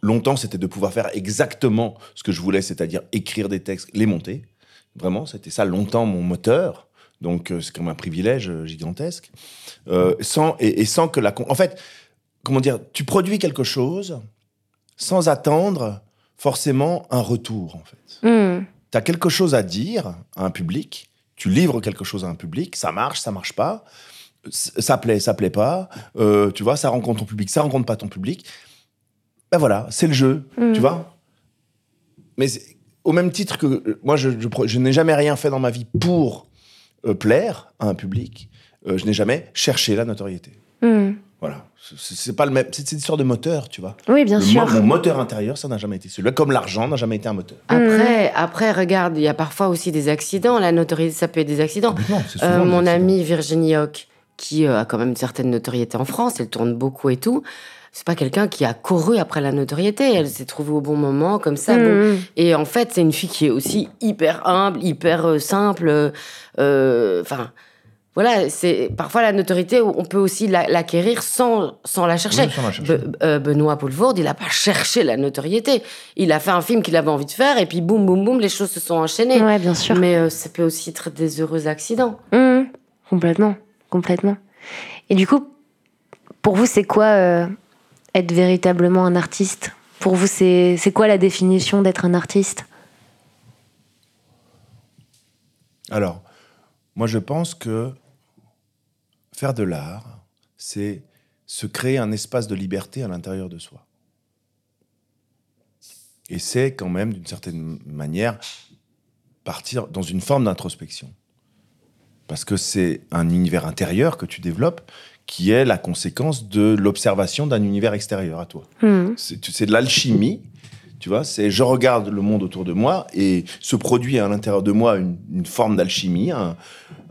C: Longtemps, c'était de pouvoir faire exactement ce que je voulais, c'est-à-dire écrire des textes, les monter. Vraiment, c'était ça longtemps mon moteur. Donc, euh, c'est comme un privilège euh, gigantesque. Euh, sans, et, et sans que la... En fait, comment dire, tu produis quelque chose sans attendre forcément un retour, en fait.
A: Hmm.
C: Tu as quelque chose à dire à un public, tu livres quelque chose à un public, ça marche, ça marche pas, ça plaît, ça plaît pas, euh, tu vois, ça rencontre ton public, ça rencontre pas ton public. Ben voilà, c'est le jeu,
A: Mm.
C: tu vois. Mais au même titre que moi, je, je n'ai jamais rien fait dans ma vie pour euh, plaire à un public, euh, je n'ai jamais cherché la notoriété.
A: Hmm.
C: Voilà, c'est pas le même, c'est une histoire de moteur, tu vois.
A: Oui, bien
C: Le
A: sûr.
C: mo- mon moteur intérieur, ça n'a jamais été celui-là, comme l'argent n'a jamais été un moteur.
B: Après, après, regarde, il y a parfois aussi des accidents. La notoriété, ça peut être des accidents.
C: C'est
B: Euh, mon amie Virginie Hoc, qui euh, a quand même une certaine notoriété en France, elle tourne beaucoup et tout. C'est pas quelqu'un qui a couru après la notoriété. Elle s'est trouvée au bon moment, comme ça. bon.
A: Hmm.
B: Et en fait, c'est une fille qui est aussi hyper humble, hyper euh, simple. euh, euh, Enfin, voilà, c'est parfois la notoriété, on peut aussi la- l'acquérir sans, sans la chercher.
C: Oui, sans la chercher.
B: Be- euh, Benoît Poulvord, il n'a pas cherché la notoriété. Il a fait un film qu'il avait envie de faire, et puis boum, boum, boum, les choses se sont enchaînées.
A: Ouais, bien sûr.
B: Mais euh, ça peut aussi être des heureux accidents.
A: Hmm. Complètement, complètement. Et du coup, pour vous, c'est quoi euh, être véritablement un artiste Pour vous, c'est quoi la définition d'être un artiste?
C: Alors, moi, je pense que faire de l'art, c'est se créer un espace de liberté à l'intérieur de soi. Et c'est quand même, d'une certaine manière, partir dans une forme d'introspection. Parce que c'est un univers intérieur que tu développes qui est la conséquence de l'observation d'un univers extérieur à toi.
A: Hmm.
C: C'est de l'alchimie, tu vois. C'est je regarde le monde autour de moi et se produit à l'intérieur de moi une, une forme d'alchimie, un-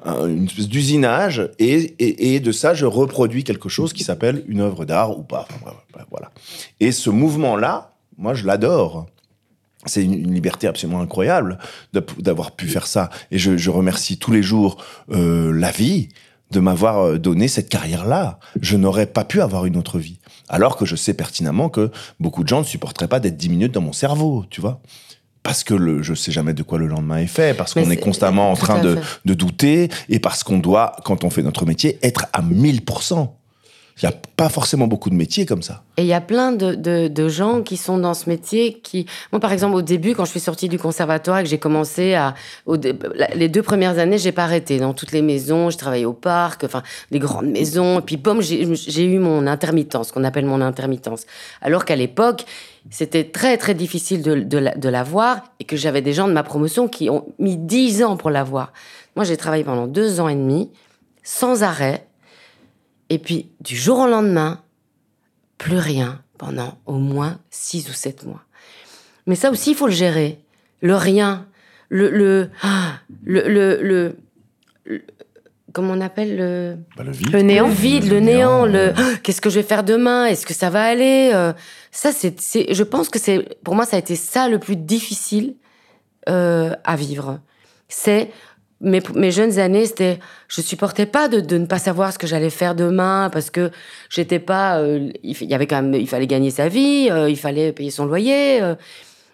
C: un- une espèce d'usinage, et, et- et de ça je reproduis quelque chose qui s'appelle une œuvre d'art ou pas. Enfin, voilà. Et ce mouvement-là, moi je l'adore. C'est une, liberté absolument incroyable d'avoir pu faire ça. Et je, je remercie tous les jours euh, la vie de m'avoir euh, donné cette carrière-là. Je n'aurais pas pu avoir une autre vie. Alors que je sais pertinemment que beaucoup de gens ne supporteraient pas d'être 10 minutes dans mon cerveau, tu vois. Parce que le, je sais jamais de quoi le lendemain est fait, parce qu'on est
B: c'est-
C: constamment en train de, de douter, et parce qu'on doit, quand on fait notre métier, être à 1000%. Il n'y a pas forcément beaucoup de métiers comme ça.
B: Et il y a plein de, gens qui sont dans ce métier qui... Moi, par exemple, au début, quand je suis sortie du conservatoire et que j'ai commencé à... les deux premières années, j'ai pas arrêté. Dans toutes les maisons, je travaillais au parc, enfin, les grandes maisons. Et puis, boum, j'ai eu mon intermittence, ce qu'on appelle mon intermittence. Alors qu'à l'époque, c'était très, très difficile de, de l'avoir et que j'avais des gens de ma promotion qui ont mis 10 ans pour l'avoir. Moi, j'ai travaillé pendant deux ans et demi, sans arrêt. Et puis, du jour au lendemain, plus rien pendant au moins six ou sept mois. Mais ça aussi, il faut le gérer. Le rien, le le ah, le le, le- le- comment on appelle le?
C: Bah, le vide.
A: Le néant.
B: le vide, le néant, le Ah, qu'est-ce que je vais faire demain? Est-ce que ça va aller? Euh, Ça, c'est, c'est, je pense que c'est, pour moi, ça a été ça le plus difficile euh, à vivre. C'est mes, mes jeunes années, c'était, je supportais pas de, ne pas savoir ce que j'allais faire demain parce que j'étais pas, euh, il y avait quand même, il fallait gagner sa vie, euh, il fallait payer son loyer. euh,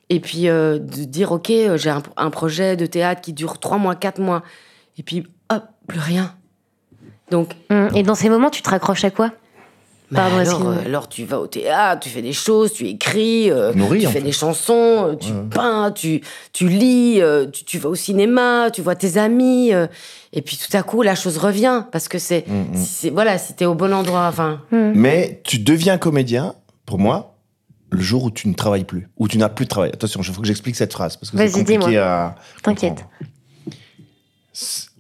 B: et puis de dire ok j'ai un, un projet de théâtre qui dure trois mois quatre mois et puis hop plus rien donc
A: Hmm. Et dans ces moments, tu te raccroches à quoi? Pardon,
B: alors,
A: excuse-moi.
B: euh, alors tu vas au théâtre, tu fais des choses, tu écris, euh,
C: Nourris,
B: tu fais
C: fait.
B: des chansons, euh, tu
C: Ouais.
B: peins, tu, tu lis, euh, tu, tu vas au cinéma, tu vois tes amis, euh, et puis tout à coup la chose revient parce que c'est,
C: Mm, mm.
B: voilà, si t'es au bon endroit, enfin.
A: Hmm.
C: Mais tu deviens comédien, pour moi, le jour où tu ne travailles plus, où tu n'as plus de travail. Attention, il faut que j'explique cette phrase parce que c'est compliqué à.
A: T'inquiète.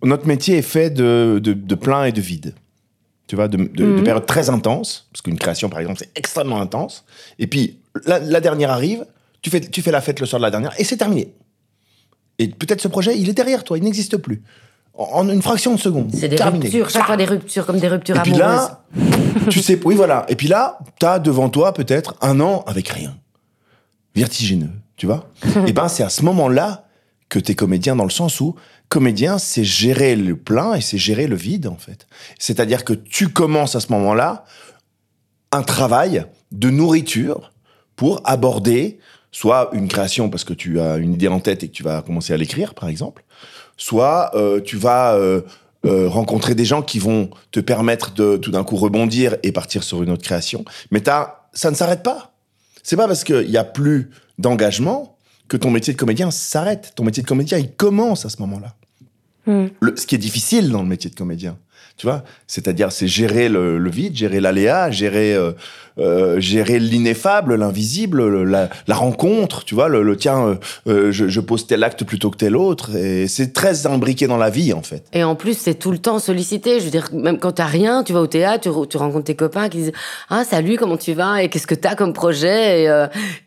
C: Notre métier est fait de, de, de plein et de vide. Tu vois, de, de- de
A: Mhm.
C: périodes très intenses, parce qu'une création, par exemple, c'est extrêmement intense. Et puis, la, la dernière arrive, tu fais, tu fais la fête le soir de la dernière, et c'est terminé. Et peut-être ce projet, il est derrière toi, il n'existe plus. En, en une fraction de seconde.
B: C'est des
C: terminé.
B: ruptures, chaque fois des ruptures, comme des ruptures
C: Et puis
B: amoureuses.
C: là, tu sais, oui, voilà. Et puis là, t'as devant toi peut-être un an avec rien. Vertigineux, tu vois Et ben, c'est à ce moment-là que t'es comédien dans le sens où comédien, c'est gérer le plein et c'est gérer le vide, en fait. C'est-à-dire que tu commences à ce moment-là un travail de nourriture pour aborder soit une création parce que tu as une idée en tête et que tu vas commencer à l'écrire, par exemple, soit euh, tu vas euh, euh, rencontrer des gens qui vont te permettre de tout d'un coup rebondir et partir sur une autre création. Mais ça ne s'arrête pas. C'est pas parce qu'il n'y a plus d'engagement que ton métier de comédien s'arrête. Ton métier de comédien, il commence à ce moment-là.
A: Hmm.
C: Le- ce qui est difficile dans le métier de comédien, tu vois, c'est-à-dire c'est gérer le, vide, gérer l'aléa, gérer euh, euh, gérer l'ineffable, l'invisible, le- la, rencontre, tu vois, le, le tiens, euh, je, pose tel acte plutôt que tel autre, et c'est très imbriqué dans la vie en fait.
B: Et en plus, c'est tout le temps sollicité. Je veux dire, même quand t'as rien, tu vas au théâtre, tu, re- tu rencontres tes copains qui disent Ah, salut, comment tu vas? Et qu'est-ce que t'as comme projet?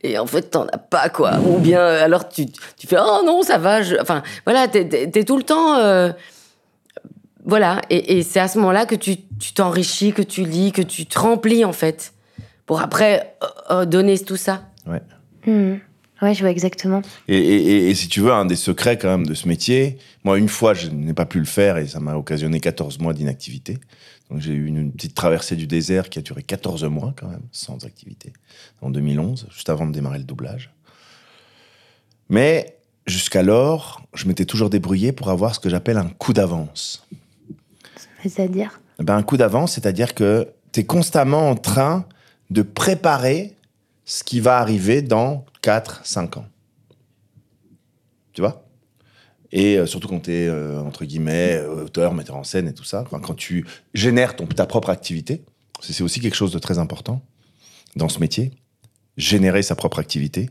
B: Et, en fait, t'en as pas, quoi. Ou bien, alors tu, tu fais Oh non, ça va. Enfin, voilà, t'es tout le temps. Voilà. Et, et c'est à ce moment-là que tu, tu t'enrichis, que tu lis, que tu te remplis, en fait. Pour après euh, euh, donner tout ça.
C: Ouais.
A: Hmm. Ouais, je vois exactement.
C: Et, et- et- et si tu veux, un des secrets quand même de ce métier, moi une fois je n'ai pas pu le faire et ça m'a occasionné 14 mois d'inactivité. Donc j'ai eu une, une petite traversée du désert qui a duré 14 mois quand même, sans activité, en 2011, juste avant de démarrer le doublage. Mais jusqu'alors, je m'étais toujours débrouillé pour avoir ce que j'appelle un coup d'avance.
A: C'est-à-dire
C: ben, un coup d'avance, c'est-à-dire que tu es constamment en train de préparer ce qui va arriver dans 4, 5 ans. Tu vois? Et euh, surtout quand tu es, entre guillemets, euh, auteur, metteur en scène et tout ça, quand tu génères ta propre activité, c'est aussi quelque chose de très important dans ce métier. Générer sa propre activité.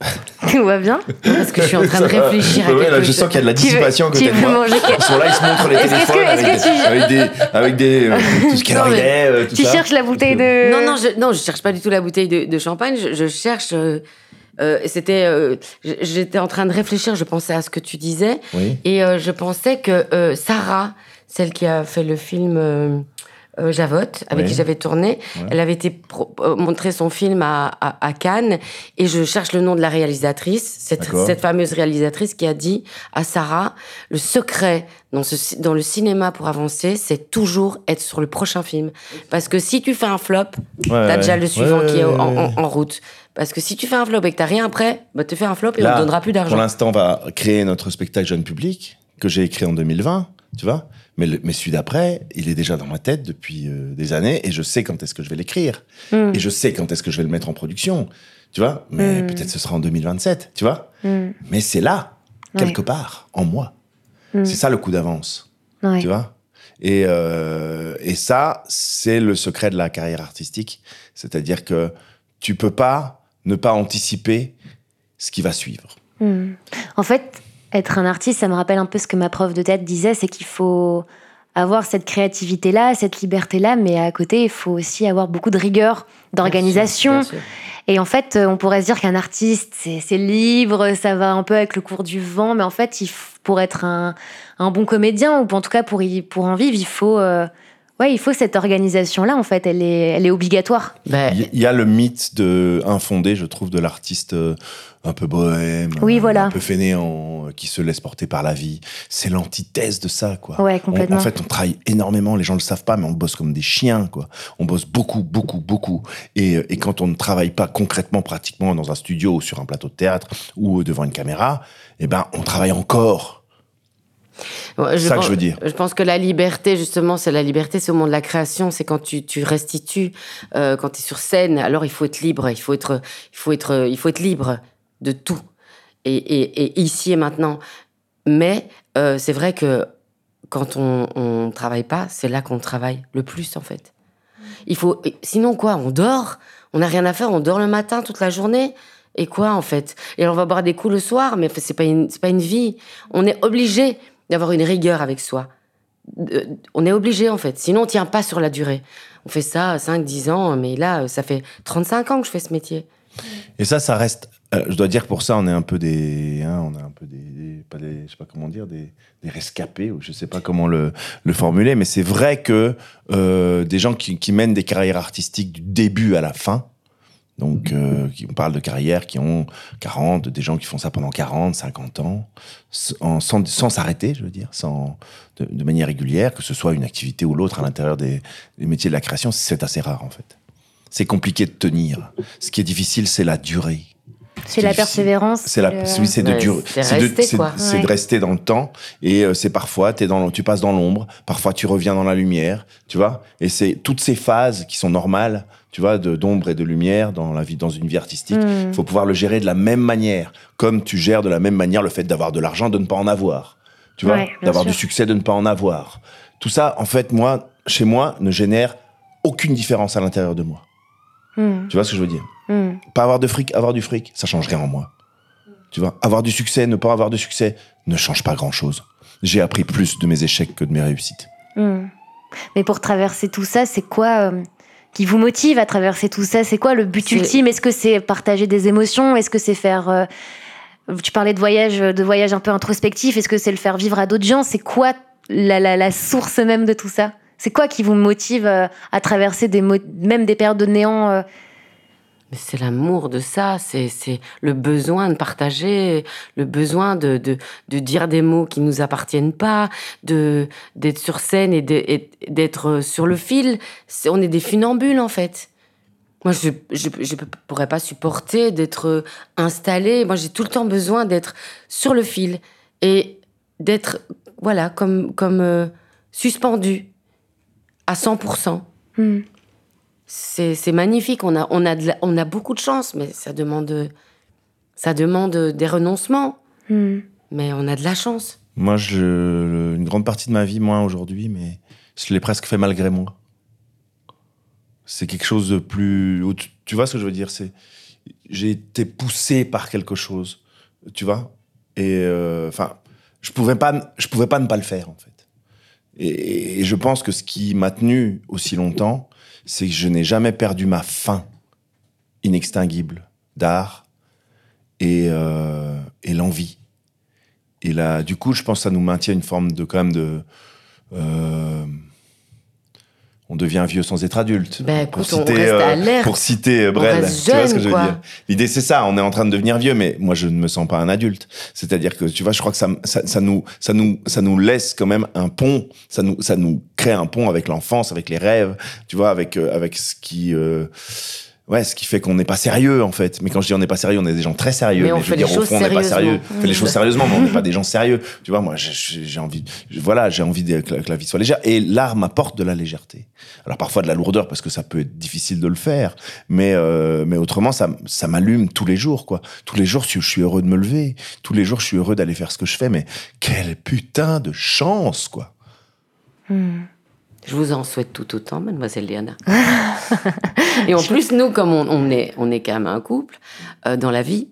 A: Tout va bien
B: Parce que je suis en train de réfléchir à
C: Ouais, là, je sens qu'il y a de la dissipation à côté de moi. Ils sont là, ils se montrent les
A: que-
C: téléphones
A: est-ce
C: avec,
A: que
C: des,
A: tu-
C: avec des, avec des, euh, tout ce qu'il y a euh, tout
A: Tu
C: ça.
A: cherches la bouteille de.
B: Non, non, je, non, je cherche pas du tout la bouteille de, de champagne. Je, je cherche. euh, euh, C'était. euh, J'étais en train de réfléchir. Je pensais à ce que tu disais
C: Oui.
B: et euh, je pensais que euh, Sarah, celle qui a fait le film euh, Javotte, avec
C: Oui.
B: qui j'avais tourné,
C: Ouais.
B: elle avait été euh, montrer son film à, à, à Cannes et je cherche le nom de la réalisatrice, cette, fameuse réalisatrice qui a dit à Sarah le secret dans, ce, ci- dans le cinéma pour avancer, c'est toujours être sur le prochain film. Parce que si tu fais un flop,
C: Ouais,
B: T'as déjà le
C: Ouais,
B: suivant qui est en, route. Parce que si tu fais un flop et que t'as rien après, bah tu fais un flop et
C: Là,
B: on te donnera plus
C: Pour
B: d'argent.
C: l'instant, on va créer notre spectacle jeune public que j'ai écrit en 2020, tu vois? Mais, le- mais celui d'après, il est déjà dans ma tête depuis euh, des années et je sais quand est-ce que je vais l'écrire.
A: Hmm.
C: Et je sais quand est-ce que je vais le mettre en production, tu vois? Mais
A: Mm.
C: peut-être ce sera en 2027, tu vois?
A: Hmm.
C: Mais c'est là,
A: Ouais.
C: quelque part, en moi.
A: Hmm.
C: C'est ça le coup d'avance,
A: Ouais.
C: tu vois? Et, euh, et ça, c'est le secret de la carrière artistique. C'est-à-dire que tu peux pas ne pas anticiper ce qui va suivre.
A: Hmm. En fait, être un artiste, ça me rappelle un peu ce que ma prof de théâtre disait, c'est qu'il faut avoir cette créativité-là, cette liberté-là, mais à côté, il faut aussi avoir beaucoup de rigueur, d'organisation. Et en fait, euh, on pourrait se dire qu'un artiste, c'est libre, ça va un peu avec le cours du vent, mais en fait, il f- pour être un, un bon comédien, ou en tout cas pour, y, pour en vivre, il faut, euh, ouais, il faut cette organisation-là, en fait, elle est, elle est obligatoire.
B: Ben,
C: Il y- a le mythe de, infondé, je trouve, de l'artiste euh, un peu bohème,
A: Oui,
C: euh,
A: voilà.
C: un peu fainéant, euh, qui se laisse porter par la vie. C'est l'antithèse de ça, quoi.
A: Ouais,
C: On-
A: complètement.
C: en fait, on travaille énormément, les gens le savent pas, mais on bosse comme des chiens, quoi. On bosse beaucoup, beaucoup, beaucoup. Et, et quand on ne travaille pas concrètement, pratiquement dans un studio ou sur un plateau de théâtre ou devant une caméra, eh ben, on travaille encore. C'est ça que je veux dire.
B: Je pense que la liberté, justement, c'est la liberté, c'est au moment de la création, c'est quand tu, tu restitues, euh, quand tu es sur scène, alors il faut être libre, il faut être, il faut être, il faut être libre de tout. Et, et, et ici et maintenant. Mais euh, c'est vrai que quand on ne travaille pas, c'est là qu'on travaille le plus, en fait. Il faut, sinon quoi, on dort, on n'a rien à faire, on dort le matin toute la journée. Et quoi, en fait? Et on va boire des coups le soir, mais c'est pas une, c'est pas une vie. On est obligé d'avoir une rigueur avec soi. On est obligé, en fait. Sinon, on tient pas sur la durée. On fait ça 5, 10 ans, mais là, ça fait 35 ans que je fais ce métier.
C: Et ça, ça reste. euh, je dois dire pour ça, on est un peu des, hein, on est un peu des, des- pas des, je sais pas comment dire, des, des rescapés ou je sais pas comment le, le formuler, mais c'est vrai que euh, des gens qui, qui mènent des carrières artistiques du début à la fin. Donc, euh, qui, on parle de carrières qui ont 40, des gens qui font ça pendant 40, 50 ans, sans sans s'arrêter, je veux dire, sans, de, de manière régulière, que ce soit une activité ou l'autre à l'intérieur des, des métiers de la création, c'est assez rare en fait. C'est compliqué de tenir. Ce qui est difficile, c'est la durée.
A: C'est la
C: difficile.
A: persévérance.
C: C'est la,
A: le-
C: oui, c'est de
B: Ouais, c'est
C: de,
B: rester,
A: Ouais.
C: de dans le temps. Et euh, c'est parfois, es dans, tu passes dans l'ombre, parfois tu reviens dans la lumière, tu vois. Et c'est toutes ces phases qui sont normales, tu vois, de d'ombre et de lumière dans la vie, dans une vie artistique.
A: Hmm.
C: Il faut pouvoir le gérer de la même manière, comme tu gères de la même manière le fait d'avoir de l'argent, de ne pas en avoir, tu vois,
A: Ouais,
C: d'avoir du succès, de ne pas en avoir. Tout ça, en fait, moi, chez moi, ne génère aucune différence à l'intérieur de moi.
A: Hmm.
C: Tu vois ce que je veux dire?
A: Hmm.
C: Pas avoir de fric, avoir du fric, ça change rien en moi. Tu vois, avoir du succès, ne pas avoir de succès, ne change pas grand-chose. J'ai appris plus de mes échecs que de mes réussites.
A: Hmm. Mais pour traverser tout ça, c'est quoi euh, qui vous motive à traverser tout ça C'est quoi le but ultime? Est-ce que c'est partager des émotions? Est-ce que c'est faire euh, Tu parlais de voyage, de voyage un peu introspectif. Est-ce que c'est le faire vivre à d'autres gens? C'est quoi la, la, la source même de tout ça? C'est quoi qui vous motive euh, à traverser des même des périodes de néant euh,
B: Mais c'est l'amour de ça, c'est le besoin de partager, le besoin de, de, de dire des mots qui nous appartiennent pas, de d'être sur scène et d'être sur le fil. On est des funambules en fait. Moi, je je, je pourrais pas supporter d'être installée. Moi, j'ai tout le temps besoin d'être sur le fil et d'être voilà comme comme euh, suspendu à 100%.
A: hmm.
B: C'est c'est magnifique. On a, on, a de la- on a beaucoup de chance, mais ça demande, ça demande des renoncements.
A: Hmm.
B: Mais on a de la chance.
C: Moi, je, une grande partie de ma vie, moins aujourd'hui, mais je l'ai presque fait malgré moi. C'est quelque chose de plus. Tu, tu vois ce que je veux dire? C'est j'ai été poussé par quelque chose, tu vois? Et euh, enfin, je pouvais pas, je pouvais pas ne pas le faire en fait. Et, et je pense que ce qui m'a tenu aussi longtemps, c'est que je n'ai jamais perdu ma faim inextinguible d'art et, euh, et l'envie. Et là, du coup, je pense que ça nous maintient une forme de quand même de. euh, on devient vieux sans être adulte.
B: Ben,
C: pour
B: écoute, on
C: citer,
B: reste
C: euh, pour citer euh, Brel, tu vois ce que je veux
B: quoi.
C: dire? L'idée, c'est ça. On est en train de devenir vieux, mais moi, je ne me sens pas un adulte. C'est-à-dire que, tu vois, je crois que ça, ça, ça nous, ça nous, ça nous laisse quand même un pont. Ça nous, ça nous crée un pont avec l'enfance, avec les rêves. Tu vois, avec, euh, avec ce qui, euh, ouais, ce qui fait qu'on n'est pas sérieux en fait. Mais quand je dis on n'est pas sérieux, on est des gens très sérieux.
B: Mais on
C: je
B: fait
C: veux dire, au fond, on n'est pas sérieux. On fait les choses sérieusement, mais on n'est pas des gens sérieux. Tu vois, moi, j'ai- envie, voilà, j'ai envie de- que, la, que la vie soit légère. Et l'art m'apporte de la légèreté. Alors parfois de la lourdeur parce que ça peut être difficile de le faire, mais euh, mais autrement, ça, ça m'allume tous les jours, quoi. Tous les jours, je suis heureux de me lever. Tous les jours, je suis heureux d'aller faire ce que je fais. Mais quelle putain de chance, quoi.
B: Je vous en souhaite tout autant, mademoiselle Léana. et en plus, nous, comme on, on est, on est quand même un couple euh, dans la vie,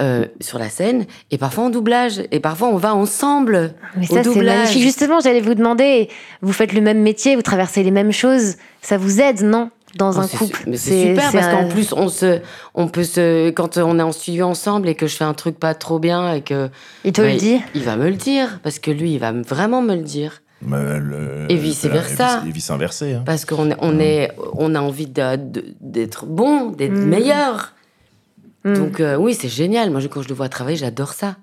B: euh, sur la scène, et parfois en doublage, et parfois on va ensemble
A: Mais
B: au
A: ça, c'est
B: doublage.
A: magnifique. Justement, j'allais vous demander, vous faites le même métier, vous traversez les mêmes choses, ça vous aide, non Dans
B: Oh,
A: un couple
B: mais c'est super parce qu'en plus on se, on peut se, quand on est en studio ensemble et que je fais un truc pas trop bien et que
A: Il te
B: bah,
A: le dit
B: il va me le dire parce que lui il va me- vraiment me le dire
C: le-
B: Et vice-versa.
C: Et vice inversé. Hein.
B: parce qu'on est, on est, on a envie de- de- d'être bon, d'être
A: Mm.
B: meilleur.
A: Mm.
B: Donc euh, oui c'est génial. Moi je- quand je le vois travailler j'adore ça.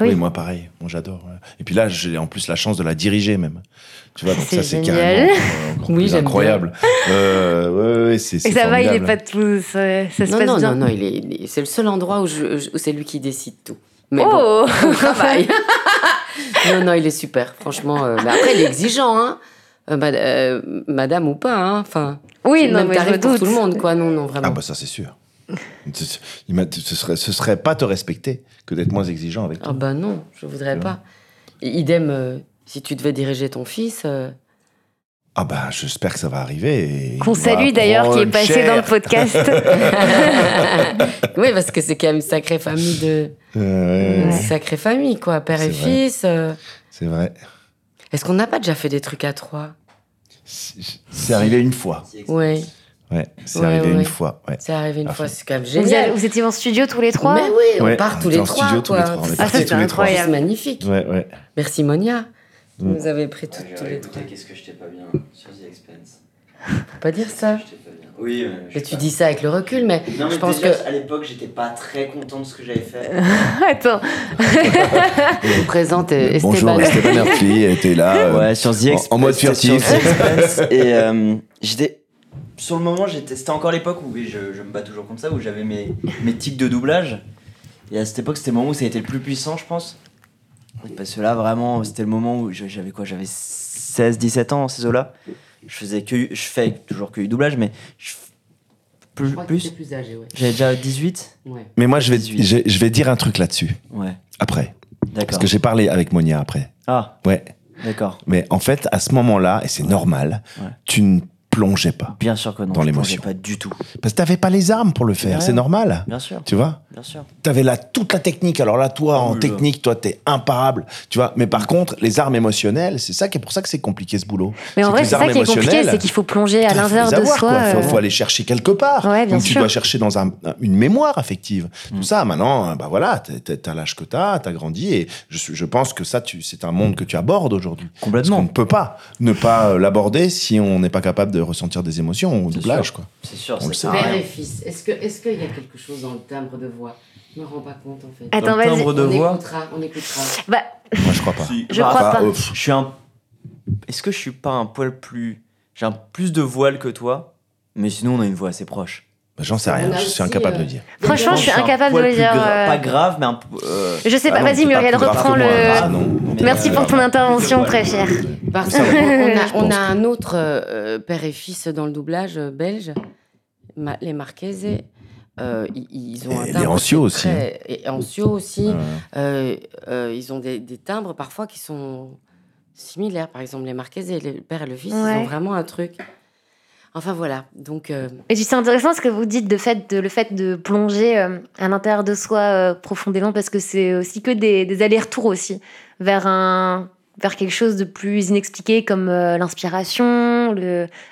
A: Oui.
C: Oui. moi pareil, moi j'adore. Et puis là, j'ai en plus la chance de la diriger même. Tu vois, donc
A: C'est
C: ça c'est
A: génial.
C: carrément euh,
B: Oui,
C: incroyable. Euh, ouais, ouais, c'est
A: Et ça va, il est pas tout. Ça, ça se
B: Non
A: passe
B: non
A: bien.
B: non non il est, il est- c'est le seul endroit où, je, où c'est lui qui décide tout. Mais bon,
A: oh
B: on travaille. non, non, il est super, franchement. euh, mais après, il est exigeant, hein. Euh, mad- euh, madame ou pas, hein. Enfin,
A: Oui, non,
B: même
A: mais je
B: pour
A: doute.
B: tout le monde, quoi. Non, non, vraiment.
C: Ah bah ça c'est sûr. Ce- il ce serait, ce serait pas te respecter que d'être moins exigeant avec toi.
B: Ah bah non, je voudrais pas. Idem, euh, si tu devais diriger ton fils. euh,
C: Ah bah j'espère que ça va arriver.
A: Qu'on salue d'ailleurs, qui est passé
C: cher.
A: dans le podcast.
B: oui, parce que c'est quand même une sacrée famille de.
C: Euh,
B: Une
C: ouais,
B: sacrée famille, quoi. Père et
C: vrai.
B: fils. euh.
C: c'est vrai.
B: Est-ce qu'on n'a pas déjà fait des trucs à trois?
C: C'est arrivé une fois.
B: Ouais,
C: Ouais, c'est
B: Ouais,
C: arrivé
B: ouais.
C: une fois. Ouais.
B: c'est arrivé une
C: Ah,
B: fois, c'est quand même
A: vous,
B: génial.
A: avez- vous étiez en studio tous les trois?
B: Mais oui, on
C: Ouais,
B: part
C: on
B: tous les
C: en
B: trois.
C: studio tous les trois, est
B: C'est c'est magnifique.
C: Ouais, ouais.
B: Merci Monia.
C: Mm.
B: nous avait pris tout-
D: Ouais,
B: tous les
D: écouté
B: trois.
D: Qu'est-ce que j'étais pas bien sur The Expense
B: Faut pas dire ça.
D: Oui, mais je
B: Mais tu
D: pas.
B: dis ça avec le recul, mais,
D: Non, mais
B: je pense
D: déjà,
B: que
D: à l'époque, j'étais pas très content de ce que j'avais fait.
A: Attends,
B: on présente euh,
C: Bonjour,
B: Esteban.
C: Herfli était là. euh,
D: Ouais, sur The
C: en-
D: Expense.
C: en mode furtif.
D: Et euh, j'étais. Sur le moment, j'étais. C'était encore l'époque où, et je, je me bats toujours contre ça, où j'avais mes, mes tics de doublage. Et à cette époque, c'était le moment où ça a été le plus puissant, je pense. Parce que là, vraiment, c'était le moment où je- j'avais quoi J'avais 16, 17 ans, ces eaux-là. Je faisais que. Je fais toujours que du doublage, mais. Je, plus,
B: Je crois que
D: plus.
B: t'es plus âgé, ouais.
D: J'avais déjà 18
B: ouais.
C: Mais moi, je vais,
D: 18.
C: je, je vais dire un truc là-dessus,
D: Ouais,
C: après. Parce
D: d'accord.
C: que j'ai parlé avec Monia après.
D: Ah,
C: Ouais.
D: d'accord.
C: Mais en fait, à ce moment-là, et c'est normal,
D: Ouais.
C: tu ne plongeais pas.
D: Bien sûr que non.
C: Dans l'émotion.
D: plongeais Pas du tout.
C: Parce que t'avais pas les armes pour le faire,
D: Ouais.
C: c'est normal.
D: Bien sûr,
C: Tu vois
D: bien sûr.
C: T'avais là toute la technique. Alors là, toi,
D: Ah
C: en technique, toi, t'es imparable. Tu vois Mais par contre, les armes émotionnelles, c'est ça qui est pour ça que c'est compliqué ce boulot.
A: mais en vrai, c'est ça qui est compliqué, c'est qu'il faut plonger à l'intérieur de soi.
C: quoi. Faut,
A: euh,
C: faut aller chercher quelque part.
A: Ouais, bien
C: Donc tu dois chercher dans un- une mémoire affective.
D: Mm.
C: Tout ça, maintenant, bah voilà, t'as l'âge que t'as, t'as grandi, et je, je pense que ça, c'est un monde que tu abordes aujourd'hui. Parce qu'on
D: Complètement.
C: ne peut pas ne pas euh, l'aborder si on n'est pas capable de ressentir des émotions au doublage, quoi.
D: C'est sûr.
C: On le sait.
B: Père et fils, est-ce que est-ce qu'il y a quelque chose dans le timbre de voix? Je me rends pas compte en fait.
A: Attends,
D: Dans le
A: vas-y.
D: timbre de
B: on
D: voix?
B: écoutera, on écoutera.
A: Bah,
C: Moi, je crois pas.
A: Je
D: Bah,
A: crois
C: Bah,
A: pas.
D: Je suis un. Est-ce que je suis pas un poil plus. J'ai un plus de voile que toi, mais sinon on a une voix assez proche.
C: Bah, J'en sais rien, je suis
B: aussi,
C: incapable
B: euh,
C: de dire.
A: Franchement, je suis incapable de le dire, euh,
D: Pas grave, mais un peu. euh,
A: je sais
C: Ah
A: pas,
C: non,
A: vas-y, Muriel, reprends le.
D: mais,
A: Merci pour ton intervention, très cher.
B: Parce
C: Ça
B: qu'on
C: va.
B: on a, un autre euh, père et fils dans le doublage euh, belge, Ma- les Marquese. euh, ils, ils ont un
C: Et
B: timbre
C: Ancio aussi,
B: très- Et Ancio aussi.
C: Euh,
B: Euh, euh, ils ont des, des timbres parfois qui sont similaires. Par exemple, les Marquez et le père et le fils, ils ont vraiment un truc. Enfin voilà. Donc, euh,
A: Et c'est intéressant ce que vous dites de fait le fait de plonger euh, à l'intérieur de soi euh, profondément parce que c'est aussi que des, allers-retours aussi vers un vers quelque chose de plus inexpliqué comme l'inspiration,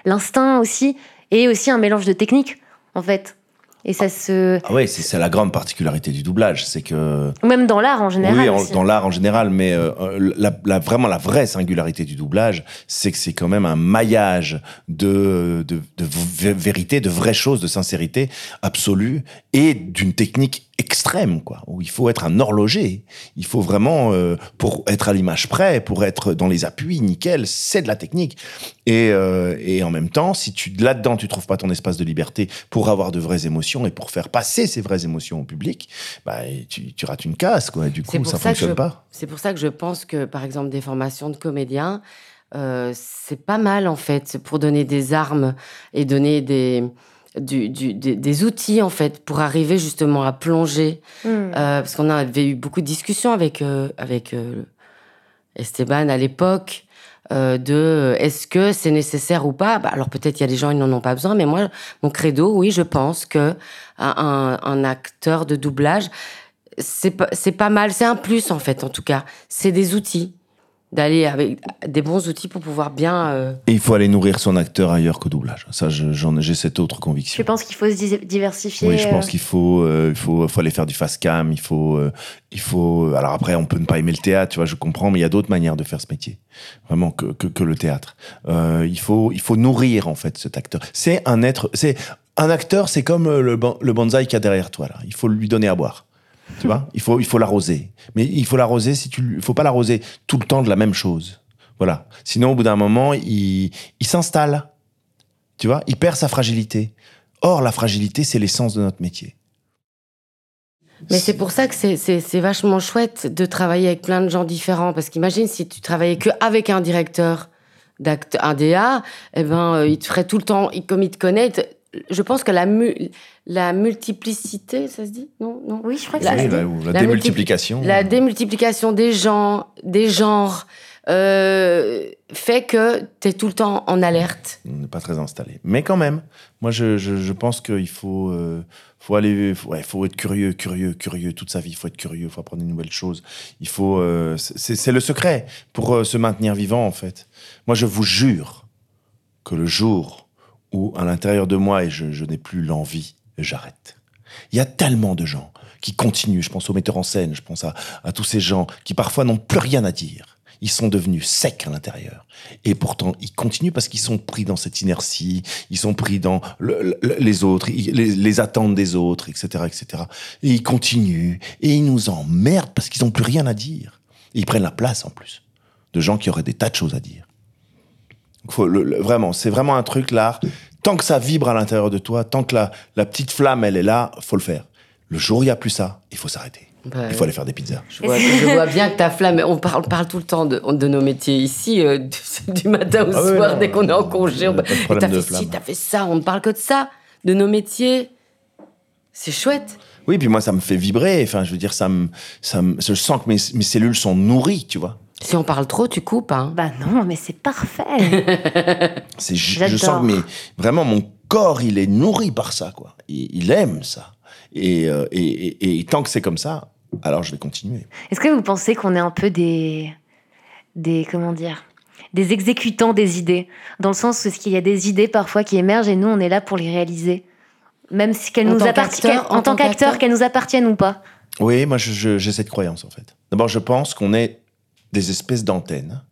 A: l'instinct aussi et aussi un mélange de techniques en fait. Et ça se
C: Ah ouais, c'est la grande particularité du doublage, c'est que
A: même dans l'art en général.
C: oui, en- dans l'art en général, mais euh, euh, la, la- vraiment la vraie singularité du doublage, c'est que c'est quand même un maillage de, de, vérité, de vraies choses, de sincérité absolue et d'une technique extrême, quoi. Où il faut être un horloger. Il faut vraiment, euh, pour être à l'image près, pour être dans les appuis, nickel, c'est de la technique. Et, euh, et en même temps, si tu là-dedans tu trouves pas ton espace de liberté pour avoir de vraies émotions et pour faire passer ces vraies émotions au public, bah tu, tu rates une casse, quoi. Du coup, ça
B: ça
C: fonctionne
B: je-
C: pas.
B: c'est pour ça que je pense que, par exemple, des formations de comédiens, euh, c'est pas mal en fait, pour donner des armes et donner des, du- du- des, des outils en fait pour arriver justement à plonger
A: Hmm.
B: Euh, parce qu'on avait eu beaucoup de discussions avec, euh, avec euh, Esteban à l'époque de est-ce que c'est nécessaire ou pas? Bah, Alors peut-être il y a des gens ils n'en ont pas besoin, mais moi mon credo, oui, je pense que un, acteur de doublage c'est pas c'est pas mal, c'est un plus en fait en tout cas. C'est des outils d'aller avec des bons outils pour pouvoir bien. euh,
C: Et il faut aller nourrir son acteur ailleurs qu'au doublage. Ça, je- j'en ai- j'ai cette autre
A: Je
C: conviction.
A: pense qu'il faut se di- diversifier.
C: Oui, je pense
A: euh,
C: qu'il faut, euh, il faut, faut aller faire du fast cam. Il faut, euh, il faut. Alors après, on peut ne pas aimer le théâtre, tu vois, je comprends, mais il y a d'autres manières de faire ce métier, vraiment que que, que le théâtre. Euh, il faut, il faut nourrir en fait cet acteur. C'est un être, c'est un acteur, c'est comme le, le bonsaï qu'il y a derrière toi là. Il faut lui donner à boire. Tu vois, il faut, il faut l'arroser. Mais il faut l'arroser si tu, il faut pas l'arroser tout le temps de la même chose. Voilà. Sinon, au bout d'un moment, il, il s'installe. Tu vois, il perd sa fragilité. Or, la fragilité, c'est l'essence de notre métier.
B: Mais c'est pour ça que c'est vachement chouette de travailler avec plein de gens différents. Parce qu'imagine si tu travaillais que avec un directeur, d'acte- un DA, eh ben, euh, il te ferait tout le temps, il- comme il te connaît. Je pense que la, mu- la multiplicité, ça se dit? Non, non.
A: Oui, je crois que
B: La-
A: ça. Se dit.
C: la, ou la
B: la
C: démultiplication.
B: La démultiplication des gens, des genres, euh, fait que tu es tout le temps en alerte.
C: On n'est pas très installé. Mais quand même, moi, je, je, je pense qu'il faut, euh, faut aller, faut, ouais, faut être curieux, curieux, curieux toute sa vie. Il faut être curieux, il faut apprendre de nouvelles choses. Il faut, euh, c'est c'est le secret pour euh, se maintenir vivant, en fait. Moi, je vous jure que le jour où, à l'intérieur de moi, et je, n'ai plus l'envie, j'arrête. Il y a tellement de gens qui continuent. Je pense aux metteurs en scène, je pense à, tous ces gens qui parfois n'ont plus rien à dire. Ils sont devenus secs à l'intérieur. Et pourtant, ils continuent parce qu'ils sont pris dans cette inertie, ils sont pris dans le- le- les autres, les, attentes des autres, etc., etc. Et ils continuent. Et ils nous emmerdent parce qu'ils n'ont plus rien à dire. Ils prennent la place, en plus, de gens qui auraient des tas de choses à dire. Donc, faut le- le- vraiment, c'est vraiment un truc, l'art. Tant que ça vibre à l'intérieur de toi, tant que la, la petite flamme, elle est là, faut le faire. Le jour où il n'y a plus ça, il faut s'arrêter.
B: Bah,
C: Il faut aller faire des pizzas.
B: Je vois, je vois bien que ta flamme, on parle, on parle tout le temps de, de nos métiers ici, euh, du, du matin au
C: Ah
B: soir,
C: non,
B: dès qu'on est en congé.
C: euh,
B: on-
C: problème
B: t'as fait ci,
C: flamme.
B: t'as fait ça, on ne parle que de ça, de nos métiers. C'est chouette.
C: Oui, puis moi, ça me fait vibrer. Enfin, je veux dire, ça me, ça me, je sens que mes, mes cellules sont nourries, tu vois.
B: Si on parle trop, tu coupes. Hein.
A: Bah non, mais c'est parfait.
C: C'est, je, sens que mes, vraiment mon corps, il est nourri par ça, quoi. Il, il aime ça. Et, euh, et, et- et tant que c'est comme ça, alors je vais continuer.
A: Est-ce que vous pensez qu'on est un peu des, des comment dire, des exécutants des idées, dans le sens où est-ce qu'il y a des idées parfois qui émergent et nous on est là pour les réaliser, même si qu'elles
B: En
A: nous appartiennent, en,
B: en
A: tant qu'acteur,
B: qu'acteur
A: qu'elles nous appartiennent ou pas.
C: Oui, moi, je- je- j'ai cette croyance, en fait. D'abord, je pense qu'on est des espèces d'antennes.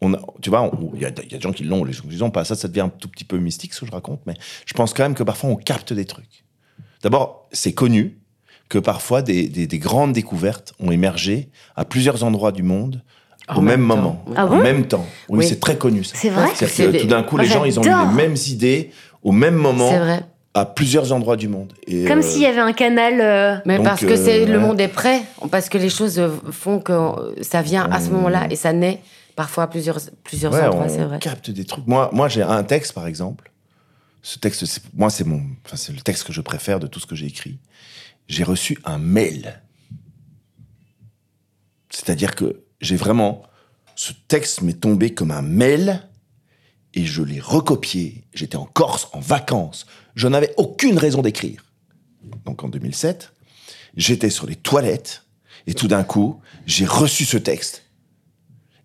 C: On a, tu vois, il y, a il y a des gens qui l'ont, les gens qui l'ont pas. Ça, ça devient un tout petit peu mystique, ce que je raconte, mais je pense quand même que parfois, on capte des trucs. D'abord, c'est connu que parfois, des, des- des grandes découvertes ont émergé à plusieurs endroits du monde
B: En
C: au même, moment,
A: Ah
C: en
A: bon?
C: même temps. Oui,
B: Oui.
C: c'est très connu, ça.
A: C'est vrai
B: Parce que
C: C'est-à-dire que tout d'un coup, les gens, ils ont eu les mêmes idées au même moment
B: C'est vrai.
C: À plusieurs endroits du monde. Et,
A: Comme
C: euh,
A: s'il y avait un canal. euh,
B: Mais
C: Donc,
B: parce que
C: euh,
B: c'est le
C: ouais.
B: monde est prêt, parce que les choses euh, font que euh, ça vient à ce
C: Mmh.
B: moment-là et ça naît parfois à plusieurs, plusieurs
C: Ouais,
B: endroits, c'est vrai.
C: capte des trucs. Moi, moi j'ai un texte, par exemple. ce texte, c'est- moi, c'est mon, enfin, c'est le texte que je préfère de tout ce que j'ai écrit. J'ai reçu un mail. C'est-à-dire que j'ai vraiment, ce texte m'est tombé comme un mail et je l'ai recopié. J'étais en Corse, en vacances. Je n'avais aucune raison d'écrire. Donc en 2007, j'étais sur les toilettes et tout d'un coup, j'ai reçu ce texte.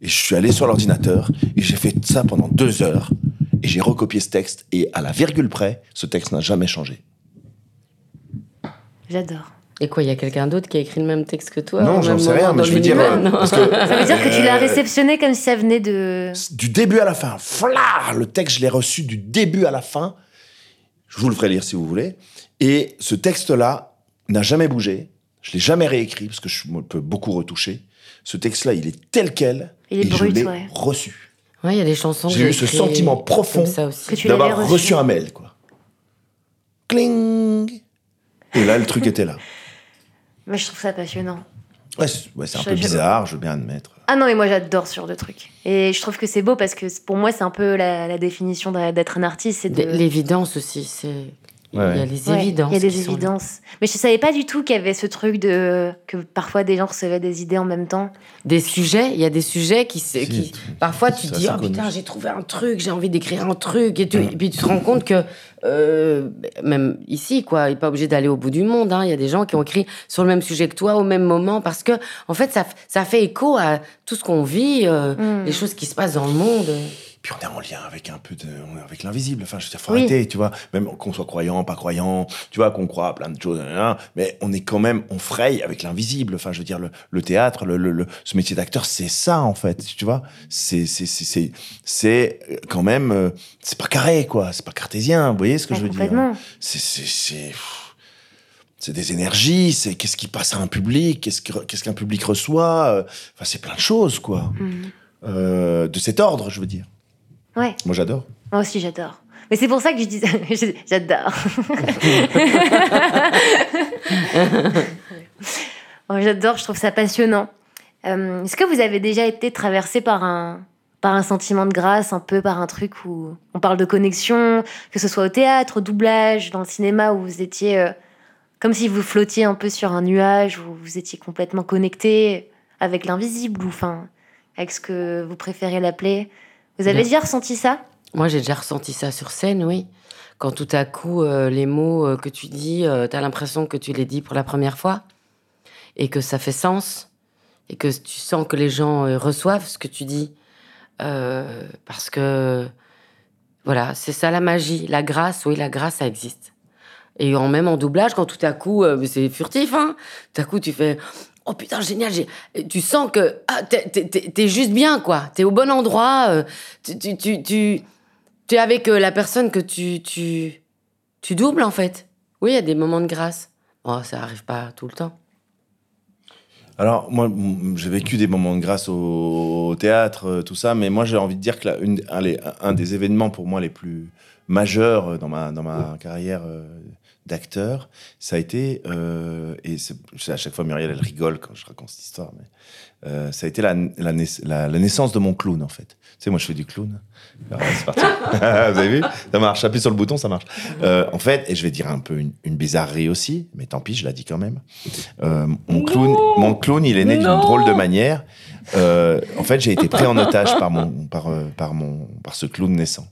C: Et je suis allé sur l'ordinateur et j'ai fait ça pendant deux heures. Et j'ai recopié ce texte et à la virgule près, ce texte n'a jamais changé.
A: J'adore.
B: Et quoi, il y a quelqu'un d'autre qui a écrit le même texte que toi
C: non, j'en sais rien, mais je veux dire, euh,
B: non
C: parce que
A: Ça veut dire que tu l'as
C: Euh,
A: réceptionné comme si ça venait de.
C: du début à la fin, flard, le texte, je l'ai reçu du début à la fin. Je vous le ferai lire si vous voulez. Et ce texte-là n'a jamais bougé. Je l'ai jamais réécrit parce que je me peux beaucoup retoucher. Ce texte-là, il est tel quel.
A: Il est
C: et
A: brut,
C: je l'ai
A: ouais.
C: reçu.
B: Ouais, il y a des chansons. que
C: J'ai eu ce sentiment profond D'avoir
A: reçu.
C: reçu un mail, quoi. Cling Et là, le truc était là.
A: Moi, je trouve ça passionnant.
C: Ouais, c'est ouais, un peu bizarre, je veux bien admettre.
A: Ah non, mais moi j'adore ce genre de truc. Et je trouve que c'est beau parce que pour moi, c'est un peu la, la définition d'être un artiste. C'est de.
B: L'évidence aussi, c'est. Il y a les
A: Ouais,
B: évidences.
A: Il y a des évidences. Mais je savais pas du tout qu'il y avait ce truc de. que parfois des gens recevaient des idées en même temps.
B: Des sujets, il y a des sujets qui. se-
C: Si,
B: qui parfois, tu te dis, oh putain, j'ai trouvé un truc, j'ai envie d'écrire un truc. Et, tu- et puis tu te rends compte que, euh, même ici, quoi, il n'est pas obligé d'aller au bout du monde. hein. Il y a des gens qui ont écrit sur le même sujet que toi au même moment parce que, en fait, ça, ça fait écho à tout ce qu'on vit, euh,
A: Mm.
B: les choses qui se passent dans le monde.
C: Puis on est en lien avec un peu de, on est avec l'invisible. Enfin, je veux dire, faut
A: Oui.
C: arrêter, tu vois. Même qu'on soit croyant, pas croyant, tu vois, qu'on croit à plein de choses, mais on est quand même, on fraye avec l'invisible. Enfin, je veux dire, le, le théâtre, le, le- le- ce métier d'acteur, c'est ça, en fait, tu vois. C'est, c'est, c'est, c'est, quand même, euh, c'est pas carré, quoi. C'est pas cartésien, vous voyez ce que
A: Ouais,
C: je veux dire? C'est, c'est, c'est, c'est des énergies, c'est qu'est-ce qui passe à un public, qu'est-ce, que- qu'est-ce qu'un public reçoit. euh, Enfin, c'est plein de choses, quoi.
A: Mm.
C: Euh, de cet ordre, je veux dire.
A: Ouais,
C: Moi, j'adore.
A: moi aussi j'adore. Mais c'est pour ça que je dis j'adore. Oh, j'adore, je trouve ça passionnant. Euh, Est-ce que vous avez déjà été traversé par un, par un sentiment de grâce, un peu par un truc où on parle de connexion, que ce soit au théâtre, au doublage, dans le cinéma, où vous étiez euh, comme si vous flottiez un peu sur un nuage, où vous étiez complètement connecté avec l'invisible, ou enfin, avec ce que vous préférez l'appeler? Vous avez déjà ressenti ça?
B: Moi, j'ai déjà ressenti ça sur scène, oui. Quand tout à coup, euh, les mots euh, que tu dis, tu as l'impression que tu les dis pour la première fois et que ça fait sens et que tu sens que les gens euh, reçoivent ce que tu dis. Euh, parce que, voilà, c'est ça la magie. La grâce, oui, la grâce, ça existe. Et en, même en doublage, quand tout à coup, euh, c'est furtif, hein, tout à coup, tu fais Oh putain, génial, tu sens que ah, t'es- juste bien, quoi. T'es au bon endroit, euh, tu, es avec euh, la personne que tu, tu, doubles, en fait. Oui, il y a des moments de grâce. Oh, ça arrive pas tout le temps.
C: Alors, moi, j'ai vécu des moments de grâce au, théâtre, euh, tout ça, mais moi, j'ai envie de dire que allez, un des événements pour moi les plus majeurs dans ma, dans ma carrière euh, d'acteur, ça a été, euh, et à chaque fois Muriel, elle rigole quand je raconte cette histoire, mais euh, ça a été la, la, naiss- la- la naissance de mon clown, en fait. Tu sais, moi, je fais du clown. C'est parti. Vous avez vu? Ça marche. Appuie sur le bouton, ça marche. Euh, en fait, et je vais dire un peu une, une bizarrerie aussi, mais tant pis, je la dis quand même. Euh, mon, clown, mon clown, il est né d'une drôle de manière. En fait, j'ai été pris en otage par, mon, par, par, mon, par ce clown naissant.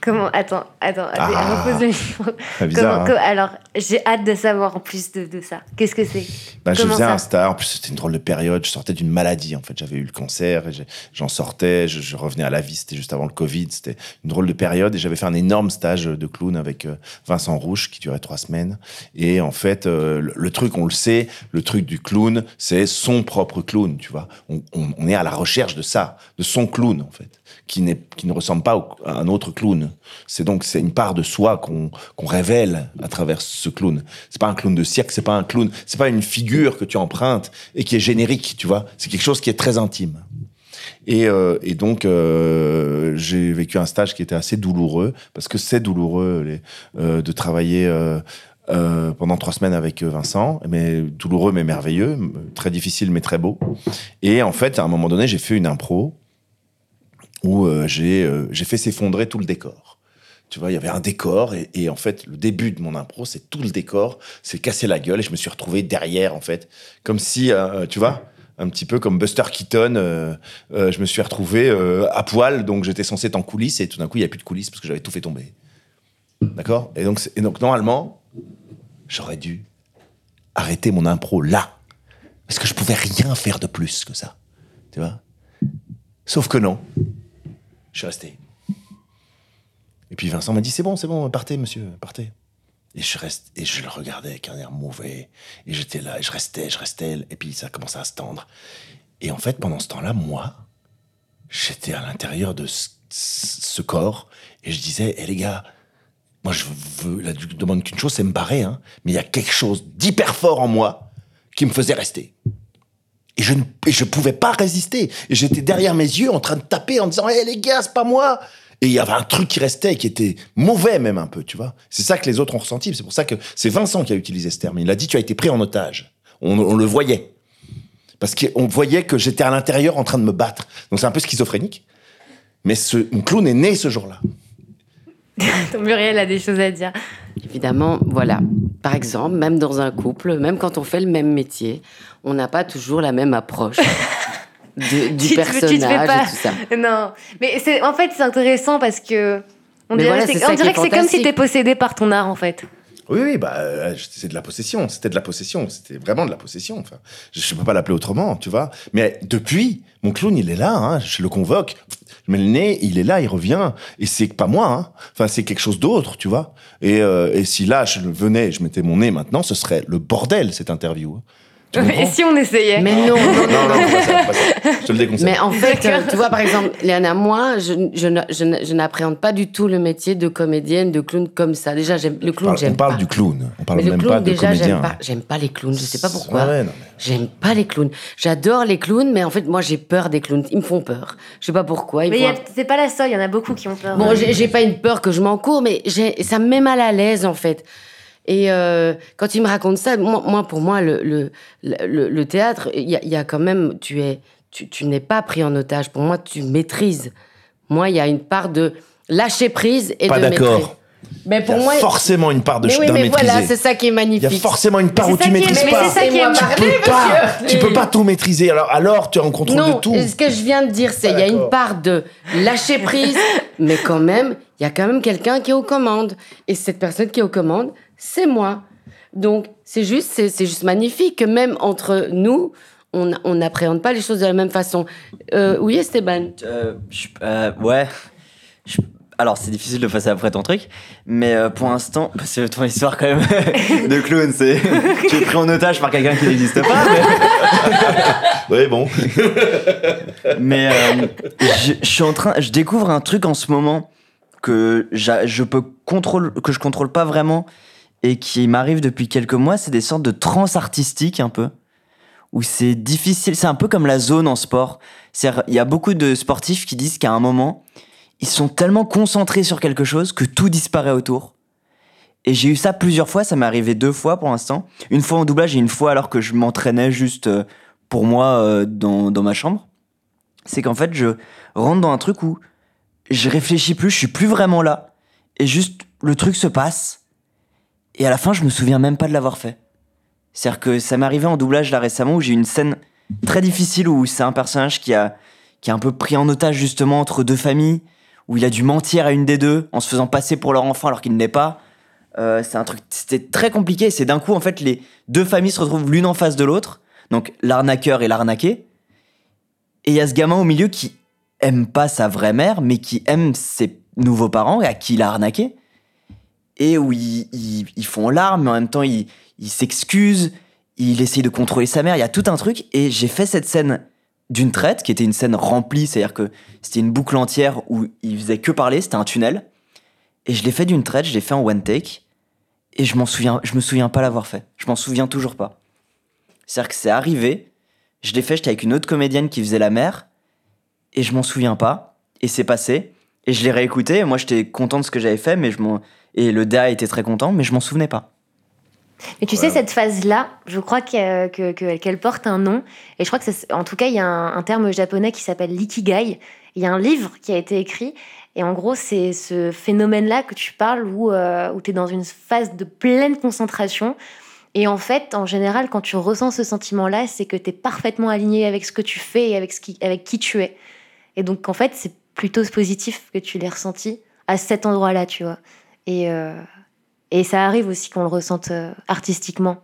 A: Comment Attends, attends,
C: Ah.
A: repose le micro.
C: Très bizarre.
A: Comment-
C: hein
A: alors, j'ai hâte de savoir en plus de, de ça. Qu'est-ce que c'est?
C: Bah, je faisais un stage. En plus, c'était une drôle de période. Je sortais d'une maladie. En fait, j'avais eu le cancer j'en sortais. Je, je revenais à la vie. C'était juste avant le Covid. C'était une drôle de période et j'avais fait un énorme stage de clown avec euh, Vincent Rouge qui durait trois semaines. Et en fait, euh, le, le truc, on le sait, le truc du clown, c'est son propre clown. Tu vois, on, on- on est à la recherche de ça, de son clown en fait, qui ne ressemble pas à un autre clown. C'est donc c'est une part de soi qu'on révèle à travers ce clown. C'est pas un clown de cirque, c'est pas un clown, c'est pas une figure que tu empruntes et qui est générique, tu vois. C'est quelque chose qui est très intime. Et, euh, donc, euh, j'ai vécu un stage qui était assez douloureux, parce que c'est douloureux euh, de travailler pendant trois semaines avec Vincent, mais douloureux mais merveilleux, très difficile mais très beau. Et en fait, à un moment donné, j'ai fait une impro où euh, j'ai euh, j'ai fait s'effondrer tout le décor. Tu vois, il y avait un décor et, en fait, le début de mon impro, c'est tout le décor, c'est casser la gueule et je me suis retrouvé derrière en fait, comme si, euh, tu vois, un petit peu comme Buster Keaton, je me suis retrouvé à poil, donc j'étais censé être en coulisses et tout d'un coup, il n'y a plus de coulisses parce que j'avais tout fait tomber. D'accord? Et donc, et donc, normalement, j'aurais dû arrêter mon impro là. Parce que je pouvais rien faire de plus que ça. Tu vois? Sauf que non. Je suis resté. Et puis Vincent m'a dit c'est bon, c'est bon, partez, monsieur, partez. Et je reste, et je le regardais avec un air mauvais. Et j'étais là, et je restais, je restais. Et puis ça commençait à se tendre. Et en fait, pendant ce temps-là, moi, j'étais à l'intérieur de ce, corps. Et je disais, hé les gars, moi je veux, je demande qu'une chose, c'est me barrer. Hein, mais il y a quelque chose d'hyper fort en moi qui me faisait rester. Et je ne et je pouvais pas résister. Et j'étais derrière mes yeux en train de taper en disant Hé les gars, c'est pas moi Et il y avait un truc qui restait, qui était mauvais même un peu, tu vois. C'est ça que les autres ont ressenti. C'est pour ça que c'est Vincent qui a utilisé ce terme. Il a dit Tu as été pris en otage. On, on le voyait. Parce qu'on voyait que j'étais à l'intérieur en train de me battre. Donc c'est un peu schizophrénique. Mais ce, mon clown est né ce jour-là.
A: Muriel a des choses à dire.
B: Évidemment, voilà. Par exemple, même dans un couple, même quand on fait le même métier, on n'a pas toujours la même approche de- du
A: Tu tu te fais
B: personnage
A: pas-
B: et tout ça.
A: Non, mais c'est en fait c'est intéressant parce que on
B: Mais
A: dirait,
B: voilà,
A: c'est- on dirait que c'est comme si t'es possédé par ton art en fait.
C: Oui, oui, bah, euh, c'est de la possession. C'était de la possession. C'était vraiment de la possession. Enfin, je ne peux pas l'appeler autrement, tu vois. Mais depuis, mon clown, il est là. Hein, je le convoque. Je mets le nez, il est là, il revient. Et c'est pas moi. Hein. Enfin, c'est quelque chose d'autre, tu vois. Et, euh, et si là, je venais, je mettais mon nez maintenant, ce serait le bordel cette interview.
A: Et si on essayait
B: Mais non, non,
C: Non, non, pas ça, pas ça. Je te le déconseille.
B: Mais en fait, euh, tu vois, par exemple, Léana, moi, je, je, ne- je, ne- je n'appréhende pas du tout le métier de comédienne, de clown comme ça. Déjà, j'aime le clown, j'aime
C: on parle
B: pas.
C: du clown. On parle
B: Mais
C: même
B: clown,
C: pas de
B: déjà,
C: comédien.
B: j'aime pas, j'aime pas les clowns. Je sais pas pourquoi.
C: Ouais, mais-
B: J'aime pas les clowns. J'adore les clowns, mais en fait, moi, j'ai peur des clowns. Ils me font peur. Je sais pas pourquoi. Ils
A: Mais
B: font
A: y a-
B: un-
A: c'est pas la seule, il y en a beaucoup qui ont peur.
B: Bon, j'ai pas une peur que je m'encours, mais ça me met mal à l'aise, en fait. Et euh, quand il me raconte ça, moi, moi, pour moi, le, le, le, le théâtre, il y a, il y a quand même, tu es, tu, tu n'es pas pris en otage. Pour moi, tu maîtrises. Moi, il y a une part de lâcher prise et
C: Pas
B: de
C: d'accord.
B: Mais
C: Il y
B: pour
C: a
B: moi,
C: forcément une part de
B: mais oui, mais voilà, c'est ça qui est
C: Il y a
B: magnifique.
C: forcément une part
A: Mais
C: où tu
A: est-
C: maîtrises
A: mais
C: pas.
A: c'est ça qui est-
C: Tu peux pas,
B: monsieur.
C: tu peux pas tout maîtriser. Alors, alors tu es en contrôle
B: Non,
C: de tout.
B: ce que je viens de dire, c'est
C: Ah,
B: il y a une part de lâcher prise, mais quand même, il y a quand même quelqu'un qui est aux commandes. Et cette personne qui est aux commandes, c'est moi. Donc, c'est juste, c'est c'est juste magnifique que même entre nous, on n'appréhende pas les choses de la même façon. Euh, oui, Esteban
D: Euh, je- euh, ouais. Je- alors, c'est difficile de passer après ton truc, mais euh, pour l'instant, que ton histoire quand même de clown, c'est tu es pris en otage par quelqu'un qui n'existe pas.
C: Oui, bon.
D: Mais, mais, euh, je, je suis en train, je découvre un truc en ce moment que j'a- je peux contrôle, que je contrôle pas vraiment et qui m'arrive depuis quelques mois. C'est des sortes de trans artistiques un peu où c'est difficile. C'est un peu comme la zone en sport. Il y a beaucoup de sportifs qui disent qu'à un moment, ils sont tellement concentrés sur quelque chose que tout disparaît autour. Et j'ai eu ça plusieurs fois, ça m'est arrivé deux fois pour l'instant. Une fois en doublage et une fois alors que je m'entraînais juste euh, pour moi euh, dans, dans ma chambre. C'est qu'en fait, je rentre dans un truc où je réfléchis plus, je suis plus vraiment là. Et juste, le truc se passe. Et à la fin, je me souviens même pas de l'avoir fait. C'est-à-dire que ça m'est arrivé en doublage là récemment où j'ai une scène très difficile où c'est un personnage qui a, qui a un peu pris en otage justement entre deux familles, où il a dû mentir à une des deux en se faisant passer pour leur enfant alors qu'il ne l'est pas. Euh, c'est un truc, c'était très compliqué. C'est d'un coup, en fait, les deux familles se retrouvent l'une en face de l'autre. Donc, l'arnaqueur et l'arnaqué. Et il y a ce gamin au milieu qui aime pas sa vraie mère, mais qui aime ses nouveaux parents et à qui il a arnaqué. Et où ils, font larmes, mais en même temps, ils il s'excuse, il essaye de contrôler sa mère. Il y a tout un truc. Et j'ai fait cette scène d'une traite, qui était une scène remplie, c'est-à-dire que c'était une boucle entière où il faisait que parler, c'était un tunnel. Et je l'ai fait d'une traite, je l'ai fait en one take. Et je m'en souviens, je me souviens pas l'avoir fait. Je m'en souviens toujours pas. C'est-à-dire que c'est arrivé, je l'ai fait, j'étais avec une autre comédienne qui faisait la mère, et je m'en souviens pas. Et c'est passé. Et je l'ai réécouté, et moi j'étais content de ce que j'avais fait, mais je m'en... Et le DA était très content, mais je m'en souvenais pas.
A: Mais tu sais, cette phase-là, je crois qu'elle que, que- qu'elle porte un nom. Et je crois que, c'est- en tout cas, il y a un, un terme japonais qui s'appelle l'ikigai. Il y a un livre qui a été écrit. Et en gros, c'est ce phénomène-là que tu parles où, euh, où tu es dans une phase de pleine concentration. Et en fait, en général, quand tu ressens ce sentiment-là, c'est que tu es parfaitement aligné avec ce que tu fais et avec, ce qui, avec qui tu es. Et donc, en fait, c'est plutôt positif que tu l'aies ressenti à cet endroit-là, tu vois. Et, euh, et ça arrive aussi qu'on le ressente euh, artistiquement.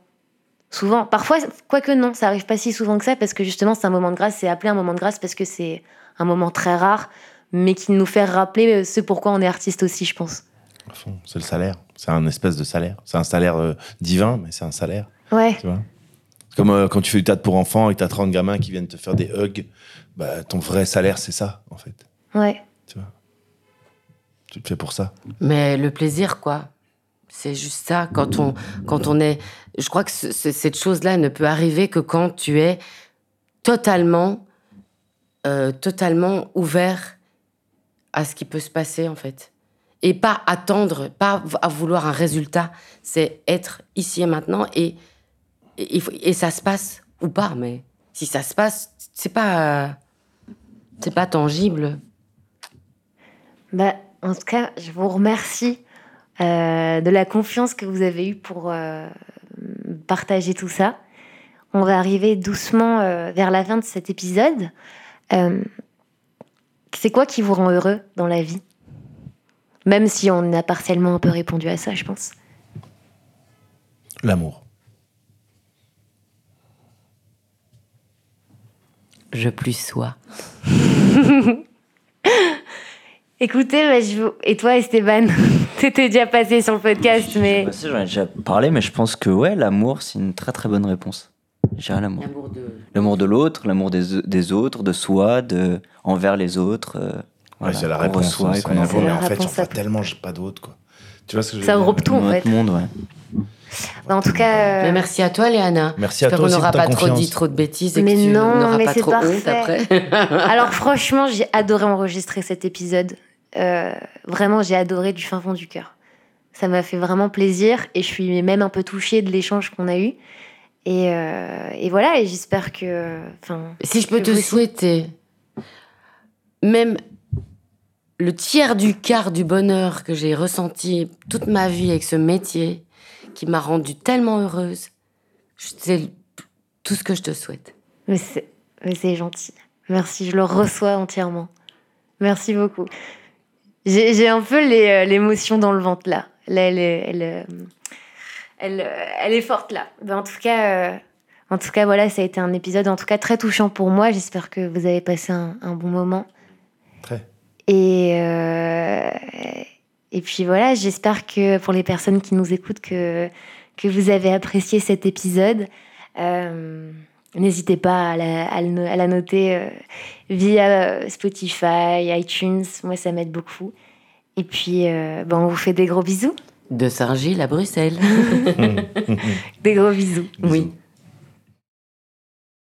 A: Souvent. Parfois, quoique non, ça arrive pas si souvent que ça, parce que justement, c'est un moment de grâce. C'est appelé un moment de grâce parce que c'est un moment très rare, mais qui nous fait rappeler euh, ce pourquoi on est artiste aussi, je pense.
C: C'est le salaire. C'est un espèce de salaire. C'est un salaire euh, divin, mais c'est un salaire.
A: Ouais,
C: Tu vois? C'est comme euh, quand tu fais du théâtre pour enfants et que t'as 30 gamins qui viennent te faire des hugs. Bah, ton vrai salaire, c'est ça, en fait.
A: ouais.
C: Tu vois? Tu le fais pour ça.
B: Mais le plaisir, quoi. C'est juste ça. Quand on, quand on est. Je crois que ce- ce- cette chose-là ne peut arriver que quand tu es totalement, euh, totalement ouvert à ce qui peut se passer, en fait. Et pas attendre, pas à vouloir un résultat. C'est être ici et maintenant et, et, il faut- et ça se passe ou pas. Mais si ça se passe, c'est pas. C'est pas tangible.
A: Bah, en tout cas, je vous remercie euh, de la confiance que vous avez eue pour euh, partager tout ça. On va arriver doucement euh, vers la fin de cet épisode. Euh, c'est quoi qui vous rend heureux dans la vie? Même si on a partiellement un peu répondu à ça, je pense.
C: L'amour.
B: Je plus sois.
A: Écoutez, bah, je vous- et toi Esteban, t'étais déjà passé sur le podcast, mais
D: Bah, j'en ai déjà parlé, mais je pense que ouais, l'amour, c'est une très très bonne réponse. J'irai l'amour.
B: L'amour de.
D: L'amour de l'autre, l'amour des, des autres, de soi, de envers les autres. euh,
C: Ouais,
D: voilà,
C: c'est la réponse.
D: reçoit
C: hein,
D: et
C: réponse. Mais en fait, j'en vois tellement, j'ai pas d'autres, quoi. Tu vois ce que je veux
A: ça regroupe tout en fait.
D: monde, ouais.
A: Bah, en tout cas,
B: Mais
A: euh,
B: merci à toi, Léana.
C: Merci à toi de
B: n'aura pas trop dit trop de bêtises et
A: Mais
B: que tu
A: non,
B: n'auras
A: mais
B: pas
A: c'est
B: trop honte
A: parfait.
B: après.
A: Alors franchement, j'ai adoré enregistrer cet épisode. Euh, vraiment, j'ai adoré du fin fond du cœur. Ça m'a fait vraiment plaisir et je suis même un peu touchée de l'échange qu'on a eu. Et, euh, et voilà, et j'espère que...
B: Si je peux te souhaiter même le tiers du quart du bonheur que j'ai ressenti toute ma vie avec ce métier qui m'a rendue tellement heureuse, c'est tout ce que je te souhaite.
A: mais c'est gentil. Merci, je le reçois entièrement. Merci beaucoup. J'ai j'ai un peu les, euh, l'émotion dans le ventre là. Là, elle est, elle, euh, elle, euh, elle est forte là. Ben, en tout cas, en tout cas, voilà, ça a été un épisode en tout cas très touchant pour moi. J'espère que vous avez passé un, un bon moment.
C: Très.
A: Et euh, et puis voilà, j'espère que pour les personnes qui nous écoutent que que vous avez apprécié cet épisode. Euh, N'hésitez pas à la, à le no- à la noter euh, via euh, Spotify, iTunes. Moi, ça m'aide beaucoup. Et puis, euh, ben, on vous fait des gros bisous.
B: De Saint-Gilles à Bruxelles.
A: Des gros bisous.
B: Oui.